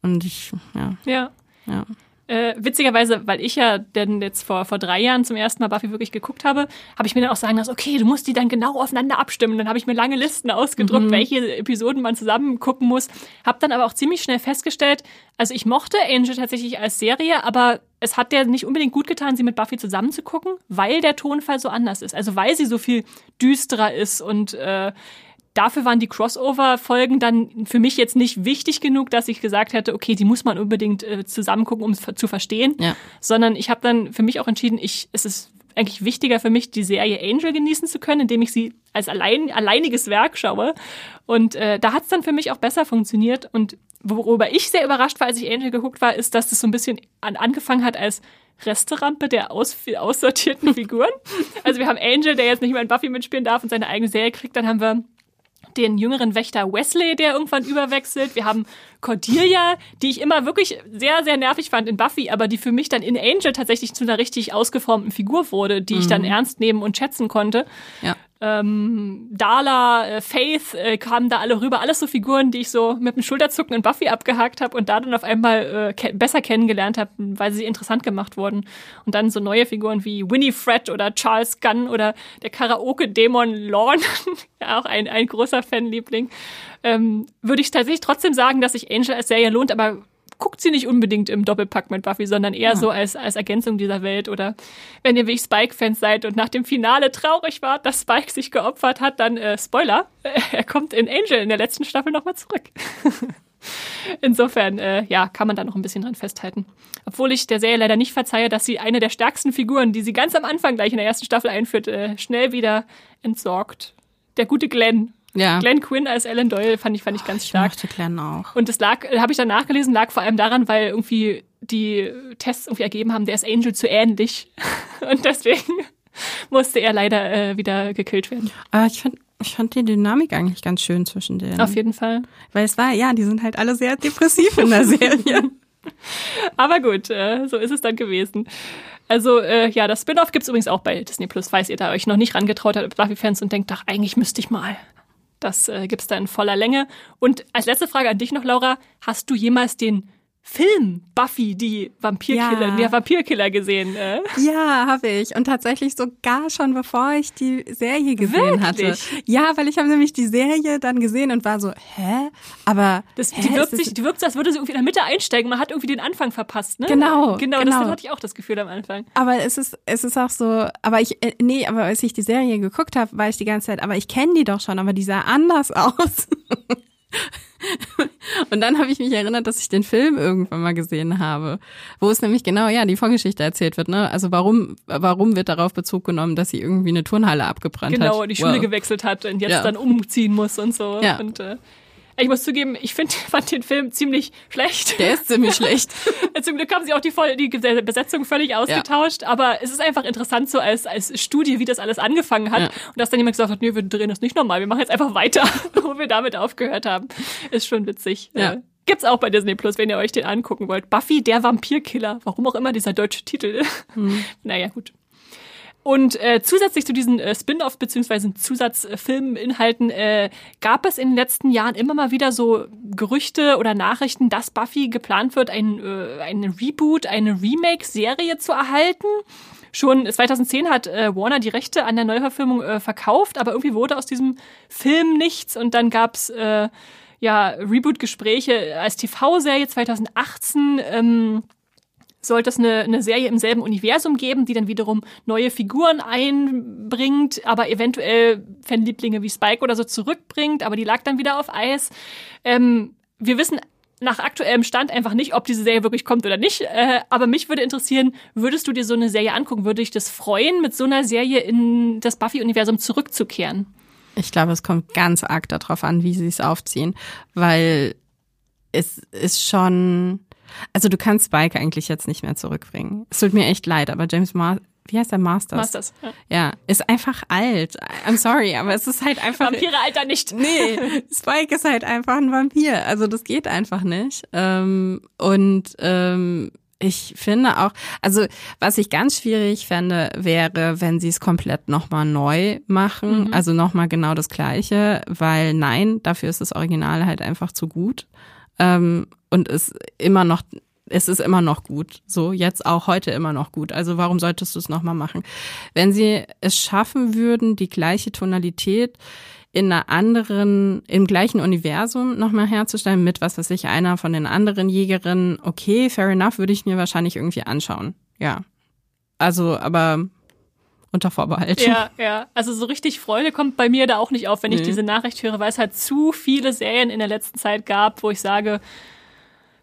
Und ich, ja, Ja. ja. Äh, witzigerweise, weil ich ja denn jetzt vor, vor drei Jahren zum ersten Mal Buffy wirklich geguckt habe, habe ich mir dann auch sagen lassen, okay, du musst die dann genau aufeinander abstimmen. Dann habe ich mir lange Listen ausgedruckt, welche Episoden man zusammen gucken muss. Habe dann aber auch ziemlich schnell festgestellt, also ich mochte Angel tatsächlich als Serie, aber es hat der nicht unbedingt gut getan, sie mit Buffy zusammen zu gucken, weil der Tonfall so anders ist. Also weil sie so viel düsterer ist und äh, dafür waren die Crossover-Folgen dann für mich jetzt nicht wichtig genug, dass ich gesagt hätte, okay, die muss man unbedingt äh, zusammen gucken, um es zu verstehen. Ja. Sondern ich habe dann für mich auch entschieden, ich, es ist eigentlich wichtiger für mich, die Serie Angel genießen zu können, indem ich sie als allein, alleiniges Werk schaue. Und äh, da hat es dann für mich auch besser funktioniert. Und worüber ich sehr überrascht war, als ich Angel geguckt war, ist, dass das so ein bisschen an, angefangen hat als Resterampe der aus, aussortierten Figuren. Also wir haben Angel, der jetzt nicht mehr in Buffy mitspielen darf und seine eigene Serie kriegt. Dann haben wir den jüngeren Wächter Wesley, der irgendwann überwechselt. Wir haben Cordelia, die ich immer wirklich sehr, sehr nervig fand in Buffy, aber die für mich dann in Angel tatsächlich zu einer richtig ausgeformten Figur wurde, die ich dann ernst nehmen und schätzen konnte. Ja. Ähm, Darla, äh, Faith äh, kamen da alle rüber. Alles so Figuren, die ich so mit dem Schulterzucken in Buffy abgehakt habe und da dann auf einmal äh, ke besser kennengelernt habe, weil sie interessant gemacht wurden. Und dann so neue Figuren wie Winifred oder Charles Gunn oder der Karaoke-Dämon Lorne, ja auch ein, ein großer Fanliebling. Ähm, Würde ich tatsächlich trotzdem sagen, dass sich Angel als Serie lohnt, aber guckt sie nicht unbedingt im Doppelpack mit Buffy, sondern eher ja. so als, als Ergänzung dieser Welt. Oder wenn ihr wie ich Spike-Fans seid und nach dem Finale traurig wart, dass Spike sich geopfert hat, dann äh, Spoiler, er kommt in Angel in der letzten Staffel nochmal zurück. Insofern, äh, ja, kann man da noch ein bisschen dran festhalten. Obwohl ich der Serie leider nicht verzeihe, dass sie eine der stärksten Figuren, die sie ganz am Anfang gleich in der ersten Staffel einführt, äh, schnell wieder entsorgt. Der gute Glenn ja. Glenn Quinn als Ellen Doyle fand ich, fand ich ganz ich stark. Ich mochte Glenn auch. Und das lag, habe ich dann nachgelesen, lag vor allem daran, weil irgendwie die Tests irgendwie ergeben haben, der ist Angel zu ähnlich. Und deswegen musste er leider äh, wieder gekillt werden. Aber ich fand, ich fand die Dynamik eigentlich ganz schön zwischen denen. Auf jeden Fall. Weil es war, ja, die sind halt alle sehr depressiv in der Serie. Aber gut, äh, so ist es dann gewesen. Also äh, ja, das Spin-off gibt's übrigens auch bei Disney Plus, falls ihr da euch noch nicht rangetraut habt, Buffy-Fans und denkt, ach, eigentlich müsste ich mal. Das äh, gibt's da in voller Länge. Und als letzte Frage an dich noch, Laura, hast du jemals den Film Buffy, die Vampirkiller, ja. der Vampirkiller gesehen. Äh? Ja, habe ich. Und tatsächlich sogar schon bevor ich die Serie gesehen Wirklich? hatte. Ja, weil ich habe nämlich die Serie dann gesehen und war so, hä? Aber das, hä, die, wirkt sich, die wirkt so, als würde sie irgendwie in der Mitte einsteigen. Man hat irgendwie den Anfang verpasst, ne? Genau. Genau, genau. das hatte ich auch das Gefühl am Anfang. Aber es ist, es ist auch so, aber ich, äh, nee, aber als ich die Serie geguckt habe, war ich die ganze Zeit, aber ich kenne die doch schon, aber die sah anders aus. Und dann habe ich mich erinnert, dass ich den Film irgendwann mal gesehen habe, wo es nämlich genau ja die Vorgeschichte erzählt wird. Ne? Also warum warum wird darauf Bezug genommen, dass sie irgendwie eine Turnhalle abgebrannt genau, hat? Genau, die Schule well. gewechselt hat und jetzt ja. dann umziehen muss und so. Ja. Und äh, ich muss zugeben, ich find, fand den Film ziemlich schlecht. Der ist ziemlich schlecht. Zum Glück haben sie auch die, voll, die Besetzung völlig ausgetauscht, ja. aber es ist einfach interessant so als, als Studie, wie das alles angefangen hat. Ja. Und dass dann jemand gesagt hat, nee, wir drehen das nicht nochmal, wir machen jetzt einfach weiter, wo wir damit aufgehört haben. Ist schon witzig. Ja. Äh, Gibt's auch bei Disney Plus, wenn ihr euch den angucken wollt. Buffy, der Vampirkiller. Warum auch immer dieser deutsche Titel. Hm. Naja, gut. Und äh, zusätzlich zu diesen äh, Spin-off bzw. Zusatzfilminhalten äh, gab es in den letzten Jahren immer mal wieder so Gerüchte oder Nachrichten, dass Buffy geplant wird, ein, äh, eine Reboot, eine Remake-Serie zu erhalten. Schon 2010 hat äh, Warner die Rechte an der Neuverfilmung äh, verkauft, aber irgendwie wurde aus diesem Film nichts und dann gab's äh, ja Reboot-Gespräche als TV-Serie 2018. Ähm, sollte es eine, eine Serie im selben Universum geben, die dann wiederum neue Figuren einbringt, aber eventuell Fanlieblinge wie Spike oder so zurückbringt, aber die lag dann wieder auf Eis. Ähm, wir wissen nach aktuellem Stand einfach nicht, ob diese Serie wirklich kommt oder nicht. Äh, aber mich würde interessieren, würdest du dir so eine Serie angucken? Würde dich das freuen, mit so einer Serie in das Buffy-Universum zurückzukehren? Ich glaube, es kommt ganz arg darauf an, wie sie es aufziehen, weil es ist schon also du kannst Spike eigentlich jetzt nicht mehr zurückbringen. Es tut mir echt leid, aber James Mar wie heißt der Masters? Masters. Ja. ja, ist einfach alt. I'm sorry, aber es ist halt einfach. Vampire alter nicht. Nee, Spike ist halt einfach ein Vampir. Also das geht einfach nicht. Ähm, und ähm, ich finde auch, also was ich ganz schwierig fände, wäre, wenn sie es komplett nochmal neu machen, mhm. also nochmal genau das Gleiche, weil nein, dafür ist das Original halt einfach zu gut. Ähm, und ist immer noch, es ist immer noch gut. So, jetzt auch heute immer noch gut. Also warum solltest du es nochmal machen? Wenn sie es schaffen würden, die gleiche Tonalität in einer anderen, im gleichen Universum nochmal herzustellen, mit was weiß ich, einer von den anderen Jägerinnen, okay, fair enough, würde ich mir wahrscheinlich irgendwie anschauen. Ja. Also, aber unter Vorbehalt. Ja, ja. Also so richtig Freude kommt bei mir da auch nicht auf, wenn nee. ich diese Nachricht höre, weil es halt zu viele Serien in der letzten Zeit gab, wo ich sage,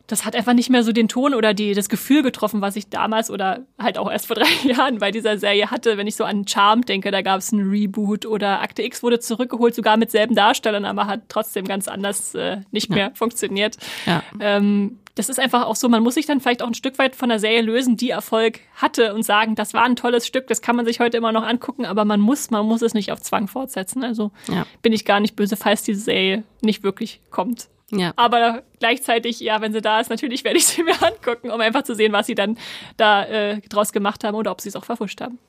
das hat einfach nicht mehr so den Ton oder die, das Gefühl getroffen, was ich damals oder halt auch erst vor drei Jahren bei dieser Serie hatte. Wenn ich so an Charm denke, da gab es einen Reboot oder Akte X wurde zurückgeholt, sogar mit selben Darstellern, aber hat trotzdem ganz anders äh, nicht ja. mehr funktioniert. Ja. Ähm, das ist einfach auch so, man muss sich dann vielleicht auch ein Stück weit von der Serie lösen, die Erfolg hatte und sagen, das war ein tolles Stück, das kann man sich heute immer noch angucken, aber man muss, man muss es nicht auf Zwang fortsetzen. Also ja. bin ich gar nicht böse, falls diese Serie nicht wirklich kommt. Ja. Aber gleichzeitig, ja, wenn sie da ist, natürlich werde ich sie mir angucken, um einfach zu sehen, was sie dann da äh, draus gemacht haben oder ob sie es auch verfuscht haben.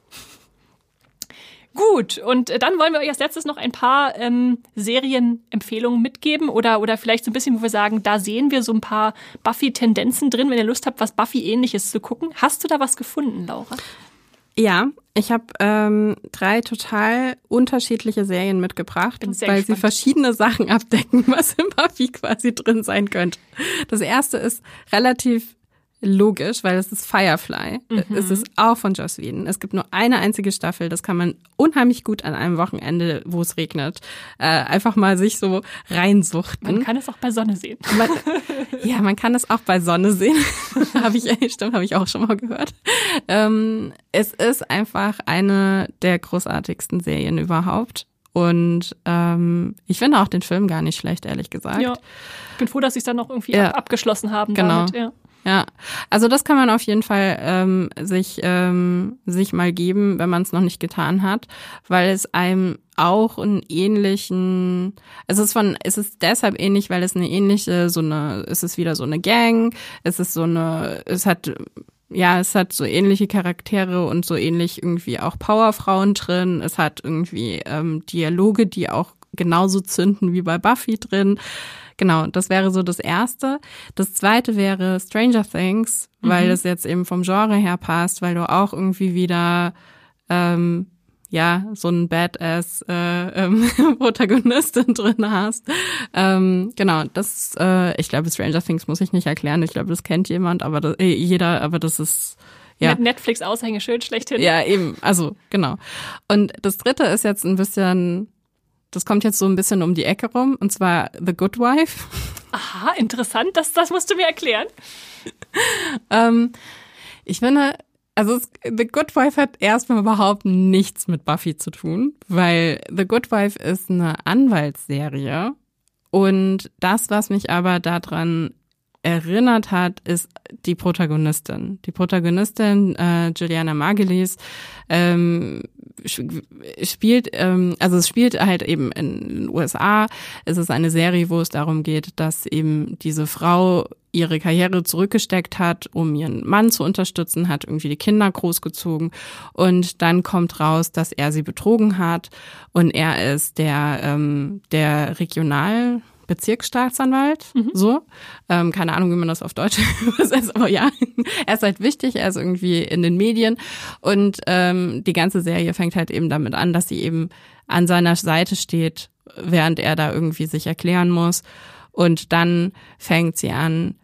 Gut, und äh, dann wollen wir euch als letztes noch ein paar ähm, Serienempfehlungen mitgeben oder, oder vielleicht so ein bisschen, wo wir sagen, da sehen wir so ein paar Buffy-Tendenzen drin, wenn ihr Lust habt, was Buffy-ähnliches zu gucken. Hast du da was gefunden, Laura? Ja, ich habe ähm, drei total unterschiedliche Serien mitgebracht, weil gespannt. sie verschiedene Sachen abdecken, was im Buffy quasi drin sein könnte. Das erste ist relativ logisch, weil es ist Firefly. Mhm. Es ist auch von Joss Whedon. Es gibt nur eine einzige Staffel. Das kann man unheimlich gut an einem Wochenende, wo es regnet, äh, einfach mal sich so reinsuchten. Man kann es auch bei Sonne sehen. Man, ja, man kann es auch bei Sonne sehen. habe ich, stimmt, habe ich auch schon mal gehört. Ähm, es ist einfach eine der großartigsten Serien überhaupt. Und ähm, ich finde auch den Film gar nicht schlecht, ehrlich gesagt. Ja. Ich bin froh, dass sie es dann noch irgendwie ja. abgeschlossen haben. Genau. Damit, ja. Ja, also das kann man auf jeden Fall ähm, sich ähm, sich mal geben, wenn man es noch nicht getan hat, weil es einem auch einen ähnlichen, es ist von, es ist deshalb ähnlich, weil es eine ähnliche, so eine, es ist wieder so eine Gang, es ist so eine, es hat ja, es hat so ähnliche Charaktere und so ähnlich irgendwie auch Powerfrauen drin. Es hat irgendwie ähm, Dialoge, die auch genauso zünden wie bei Buffy drin. Genau, das wäre so das Erste. Das Zweite wäre Stranger Things, weil mhm. es jetzt eben vom Genre her passt, weil du auch irgendwie wieder ähm, ja, so ein Badass äh, ähm, Protagonistin drin hast. Ähm, genau, das, äh, ich glaube, Stranger Things muss ich nicht erklären. Ich glaube, das kennt jemand, aber das, äh, jeder, aber das ist ja. Mit Netflix Aushängeschild schlechthin. Ja, eben, also genau. Und das dritte ist jetzt ein bisschen das kommt jetzt so ein bisschen um die Ecke rum, und zwar The Good Wife. Aha, interessant. Das, das musst du mir erklären. ähm, ich finde, also The Good Wife hat erstmal überhaupt nichts mit Buffy zu tun, weil The Good Wife ist eine Anwaltsserie. Und das, was mich aber daran erinnert hat, ist die Protagonistin. Die Protagonistin, äh, Juliana Margulies, ähm, spielt, ähm, also es spielt halt eben in den USA. Es ist eine Serie, wo es darum geht, dass eben diese Frau ihre Karriere zurückgesteckt hat, um ihren Mann zu unterstützen, hat irgendwie die Kinder großgezogen und dann kommt raus, dass er sie betrogen hat und er ist der ähm, der Regional Bezirksstaatsanwalt, mhm. so. Ähm, keine Ahnung, wie man das auf Deutsch übersetzt, aber ja, er ist halt wichtig, er ist irgendwie in den Medien und ähm, die ganze Serie fängt halt eben damit an, dass sie eben an seiner Seite steht, während er da irgendwie sich erklären muss und dann fängt sie an,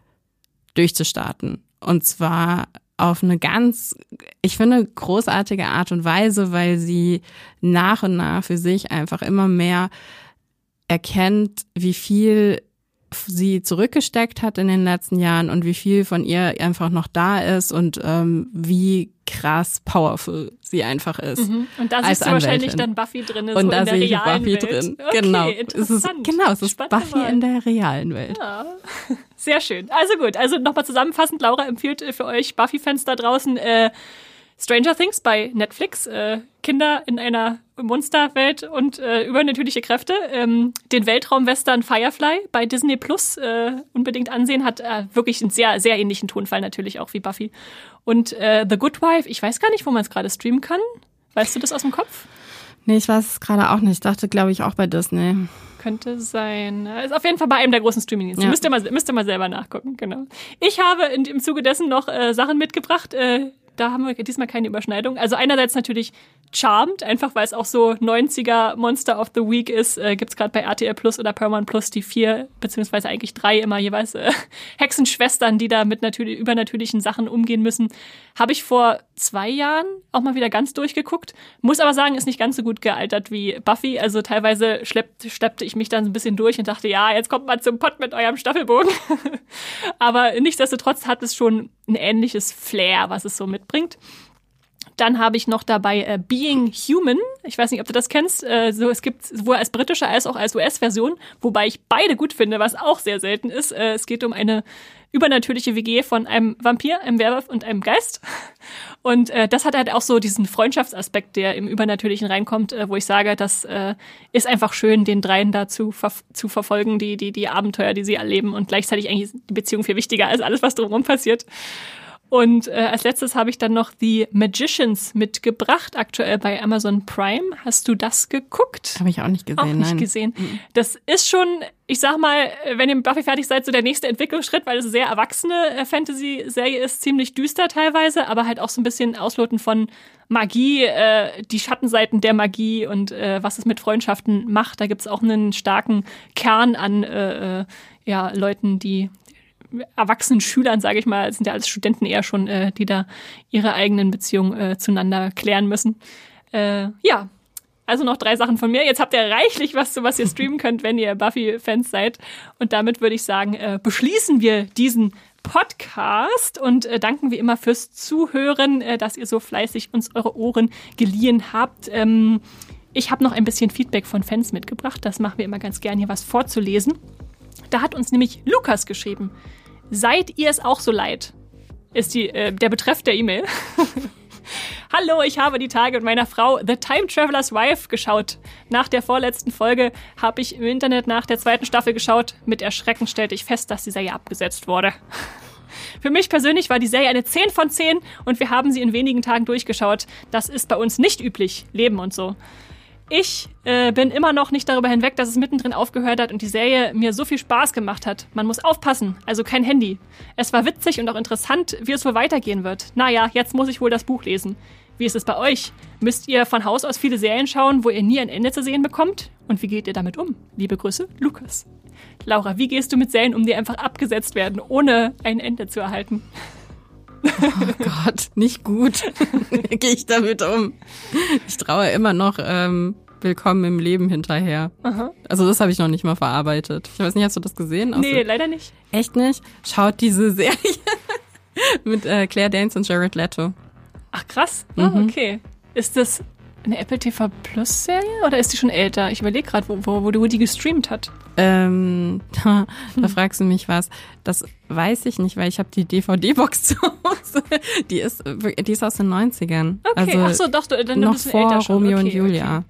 durchzustarten. Und zwar auf eine ganz, ich finde, großartige Art und Weise, weil sie nach und nach für sich einfach immer mehr erkennt, wie viel sie zurückgesteckt hat in den letzten Jahren und wie viel von ihr einfach noch da ist und ähm, wie krass powerful sie einfach ist. Mhm. Und da siehst du Anwältin. wahrscheinlich dann Buffy drin ist und so da in der sehe ich Buffy Welt. drin. Okay, genau. Es ist, genau, es ist Spannende Buffy Wahl. in der realen Welt. Ja. Sehr schön. Also gut, also nochmal zusammenfassend, Laura empfiehlt äh, für euch Buffy-Fans da draußen äh, Stranger Things bei Netflix, äh, Kinder in einer Monsterwelt und äh, übernatürliche Kräfte. Ähm, den Weltraumwestern Firefly bei Disney Plus äh, unbedingt ansehen, hat äh, wirklich einen sehr, sehr ähnlichen Tonfall natürlich auch wie Buffy. Und äh, The Good Wife, ich weiß gar nicht, wo man es gerade streamen kann. Weißt du das aus dem Kopf? Nee, ich weiß es gerade auch nicht. Ich dachte, glaube ich, auch bei Disney. Könnte sein. Ist auf jeden Fall bei einem der großen Streaming-Dienste. Ja. Müsst, ihr mal, müsst ihr mal selber nachgucken, genau. Ich habe in, im Zuge dessen noch äh, Sachen mitgebracht, äh, da haben wir diesmal keine Überschneidung. Also einerseits natürlich Charmed, einfach weil es auch so 90er Monster of the Week ist, äh, gibt es gerade bei RTL Plus oder Paramount Plus die vier, beziehungsweise eigentlich drei immer jeweils äh, Hexenschwestern, die da mit natürlich, übernatürlichen Sachen umgehen müssen. Habe ich vor zwei Jahren auch mal wieder ganz durchgeguckt. Muss aber sagen, ist nicht ganz so gut gealtert wie Buffy. Also teilweise schleppt, schleppte ich mich dann so ein bisschen durch und dachte, ja, jetzt kommt mal zum Pott mit eurem Staffelbogen. aber nichtsdestotrotz hat es schon ein ähnliches Flair, was es so mitbringt. Dann habe ich noch dabei äh, Being Human. Ich weiß nicht, ob du das kennst. Äh, so, es gibt sowohl als britische als auch als US-Version, wobei ich beide gut finde, was auch sehr selten ist. Äh, es geht um eine übernatürliche WG von einem Vampir, einem Werwolf und einem Geist. Und äh, das hat halt auch so diesen Freundschaftsaspekt, der im Übernatürlichen reinkommt, äh, wo ich sage, das äh, ist einfach schön, den dreien da zu, ver zu verfolgen, die, die, die Abenteuer, die sie erleben und gleichzeitig eigentlich die Beziehung viel wichtiger als alles, was drumherum passiert. Und äh, als letztes habe ich dann noch The Magicians mitgebracht, aktuell bei Amazon Prime. Hast du das geguckt? Habe ich auch nicht gesehen. Auch nicht nein. gesehen. Das ist schon, ich sag mal, wenn ihr mit Buffy fertig seid, so der nächste Entwicklungsschritt, weil es eine sehr erwachsene äh, Fantasy-Serie ist, ziemlich düster teilweise, aber halt auch so ein bisschen Ausloten von Magie, äh, die Schattenseiten der Magie und äh, was es mit Freundschaften macht. Da gibt's auch einen starken Kern an äh, äh, ja, Leuten, die erwachsenen Schülern, sage ich mal, sind ja als Studenten eher schon, äh, die da ihre eigenen Beziehungen äh, zueinander klären müssen. Äh, ja, also noch drei Sachen von mir. Jetzt habt ihr reichlich was, zu was ihr streamen könnt, wenn ihr Buffy-Fans seid. Und damit würde ich sagen, äh, beschließen wir diesen Podcast und äh, danken wie immer fürs Zuhören, äh, dass ihr so fleißig uns eure Ohren geliehen habt. Ähm, ich habe noch ein bisschen Feedback von Fans mitgebracht. Das machen wir immer ganz gern, hier was vorzulesen. Da hat uns nämlich Lukas geschrieben. Seid ihr es auch so leid? Ist die, äh, der Betreff der E-Mail. Hallo, ich habe die Tage mit meiner Frau The Time Traveler's Wife geschaut. Nach der vorletzten Folge habe ich im Internet nach der zweiten Staffel geschaut. Mit Erschrecken stellte ich fest, dass die Serie abgesetzt wurde. Für mich persönlich war die Serie eine 10 von 10 und wir haben sie in wenigen Tagen durchgeschaut. Das ist bei uns nicht üblich. Leben und so. Ich äh, bin immer noch nicht darüber hinweg, dass es mittendrin aufgehört hat und die Serie mir so viel Spaß gemacht hat. Man muss aufpassen, also kein Handy. Es war witzig und auch interessant, wie es wohl weitergehen wird. Naja, jetzt muss ich wohl das Buch lesen. Wie ist es bei euch? Müsst ihr von Haus aus viele Serien schauen, wo ihr nie ein Ende zu sehen bekommt? Und wie geht ihr damit um? Liebe Grüße, Lukas. Laura, wie gehst du mit Serien um, die einfach abgesetzt werden, ohne ein Ende zu erhalten? Oh Gott, nicht gut. Gehe ich damit um? Ich traue immer noch ähm, Willkommen im Leben hinterher. Aha. Also das habe ich noch nicht mal verarbeitet. Ich weiß nicht, hast du das gesehen? Aus Nee, der- leider nicht. Echt nicht? Schaut diese Serie mit äh, Claire Danes und Jared Leto. Ach krass. Ah, Mhm. okay. Ist das eine Apple TV Plus Serie oder ist die schon älter? Ich überlege gerade, wo, wo, wo du die gestreamt hat. Ähm, da, da fragst du mich was. Das weiß ich nicht, weil ich habe die DVD-Box zu Hause. Die ist, die ist aus den 90ern. Okay, also ach so, doch, dann noch ein bisschen vor älter schon. Romeo okay, und Julia. Okay.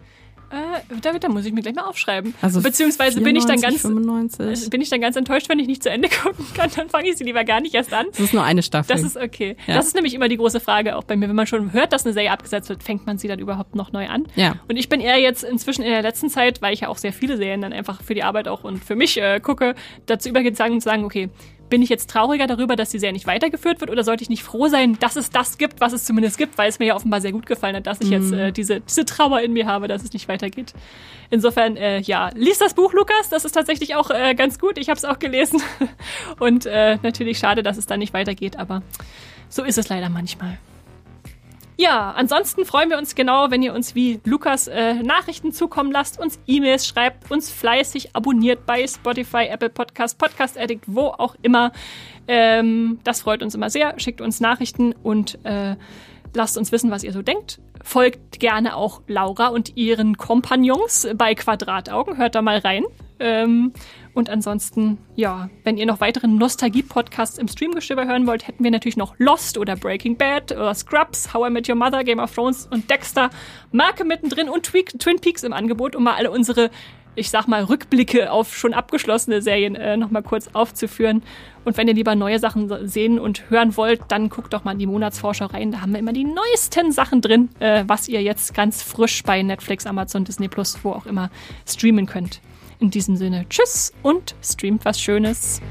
Äh, da, da muss ich mir gleich mal aufschreiben. Also Beziehungsweise bin ich dann 94, ganz 95. bin ich dann ganz enttäuscht, wenn ich nicht zu Ende gucken kann, dann fange ich sie lieber gar nicht erst an. Das ist nur eine Staffel. Das ist okay. Ja. Das ist nämlich immer die große Frage auch bei mir. Wenn man schon hört, dass eine Serie abgesetzt wird, fängt man sie dann überhaupt noch neu an? Ja. Und ich bin eher jetzt inzwischen in der letzten Zeit, weil ich ja auch sehr viele Serien dann einfach für die Arbeit auch und für mich äh, gucke, dazu übergegangen zu sagen, okay, bin ich jetzt trauriger darüber, dass die Serie nicht weitergeführt wird oder sollte ich nicht froh sein, dass es das gibt, was es zumindest gibt, weil es mir ja offenbar sehr gut gefallen hat, dass ich jetzt äh, diese, diese Trauer in mir habe, dass es nicht weitergeht. Insofern, äh, ja, lies das Buch, Lukas, das ist tatsächlich auch äh, ganz gut. Ich habe es auch gelesen. Und äh, natürlich schade, dass es dann nicht weitergeht, aber so ist es leider manchmal. Ja, ansonsten freuen wir uns genau, wenn ihr uns wie Lukas äh, Nachrichten zukommen lasst, uns E-Mails schreibt, uns fleißig abonniert bei Spotify, Apple Podcast, Podcast Addict, wo auch immer. Ähm, das freut uns immer sehr. Schickt uns Nachrichten und äh, lasst uns wissen, was ihr so denkt. Folgt gerne auch Laura und ihren Kompagnons bei Quadrataugen. Hört da mal rein. Ähm, und ansonsten, ja, wenn ihr noch weitere Nostalgie-Podcasts im Streamgestöber hören wollt, hätten wir natürlich noch Lost oder Breaking Bad oder Scrubs, How I Met Your Mother, Game of Thrones und Dexter, Marke mittendrin und Twin Peaks im Angebot, um mal alle unsere, ich sag mal, Rückblicke auf schon abgeschlossene Serien äh, nochmal kurz aufzuführen. Und wenn ihr lieber neue Sachen sehen und hören wollt, dann guckt doch mal in die Monatsvorschau rein. Da haben wir immer die neuesten Sachen drin, äh, was ihr jetzt ganz frisch bei Netflix, Amazon, Disney Plus, wo auch immer streamen könnt. In diesem Sinne, tschüss und streamt was Schönes.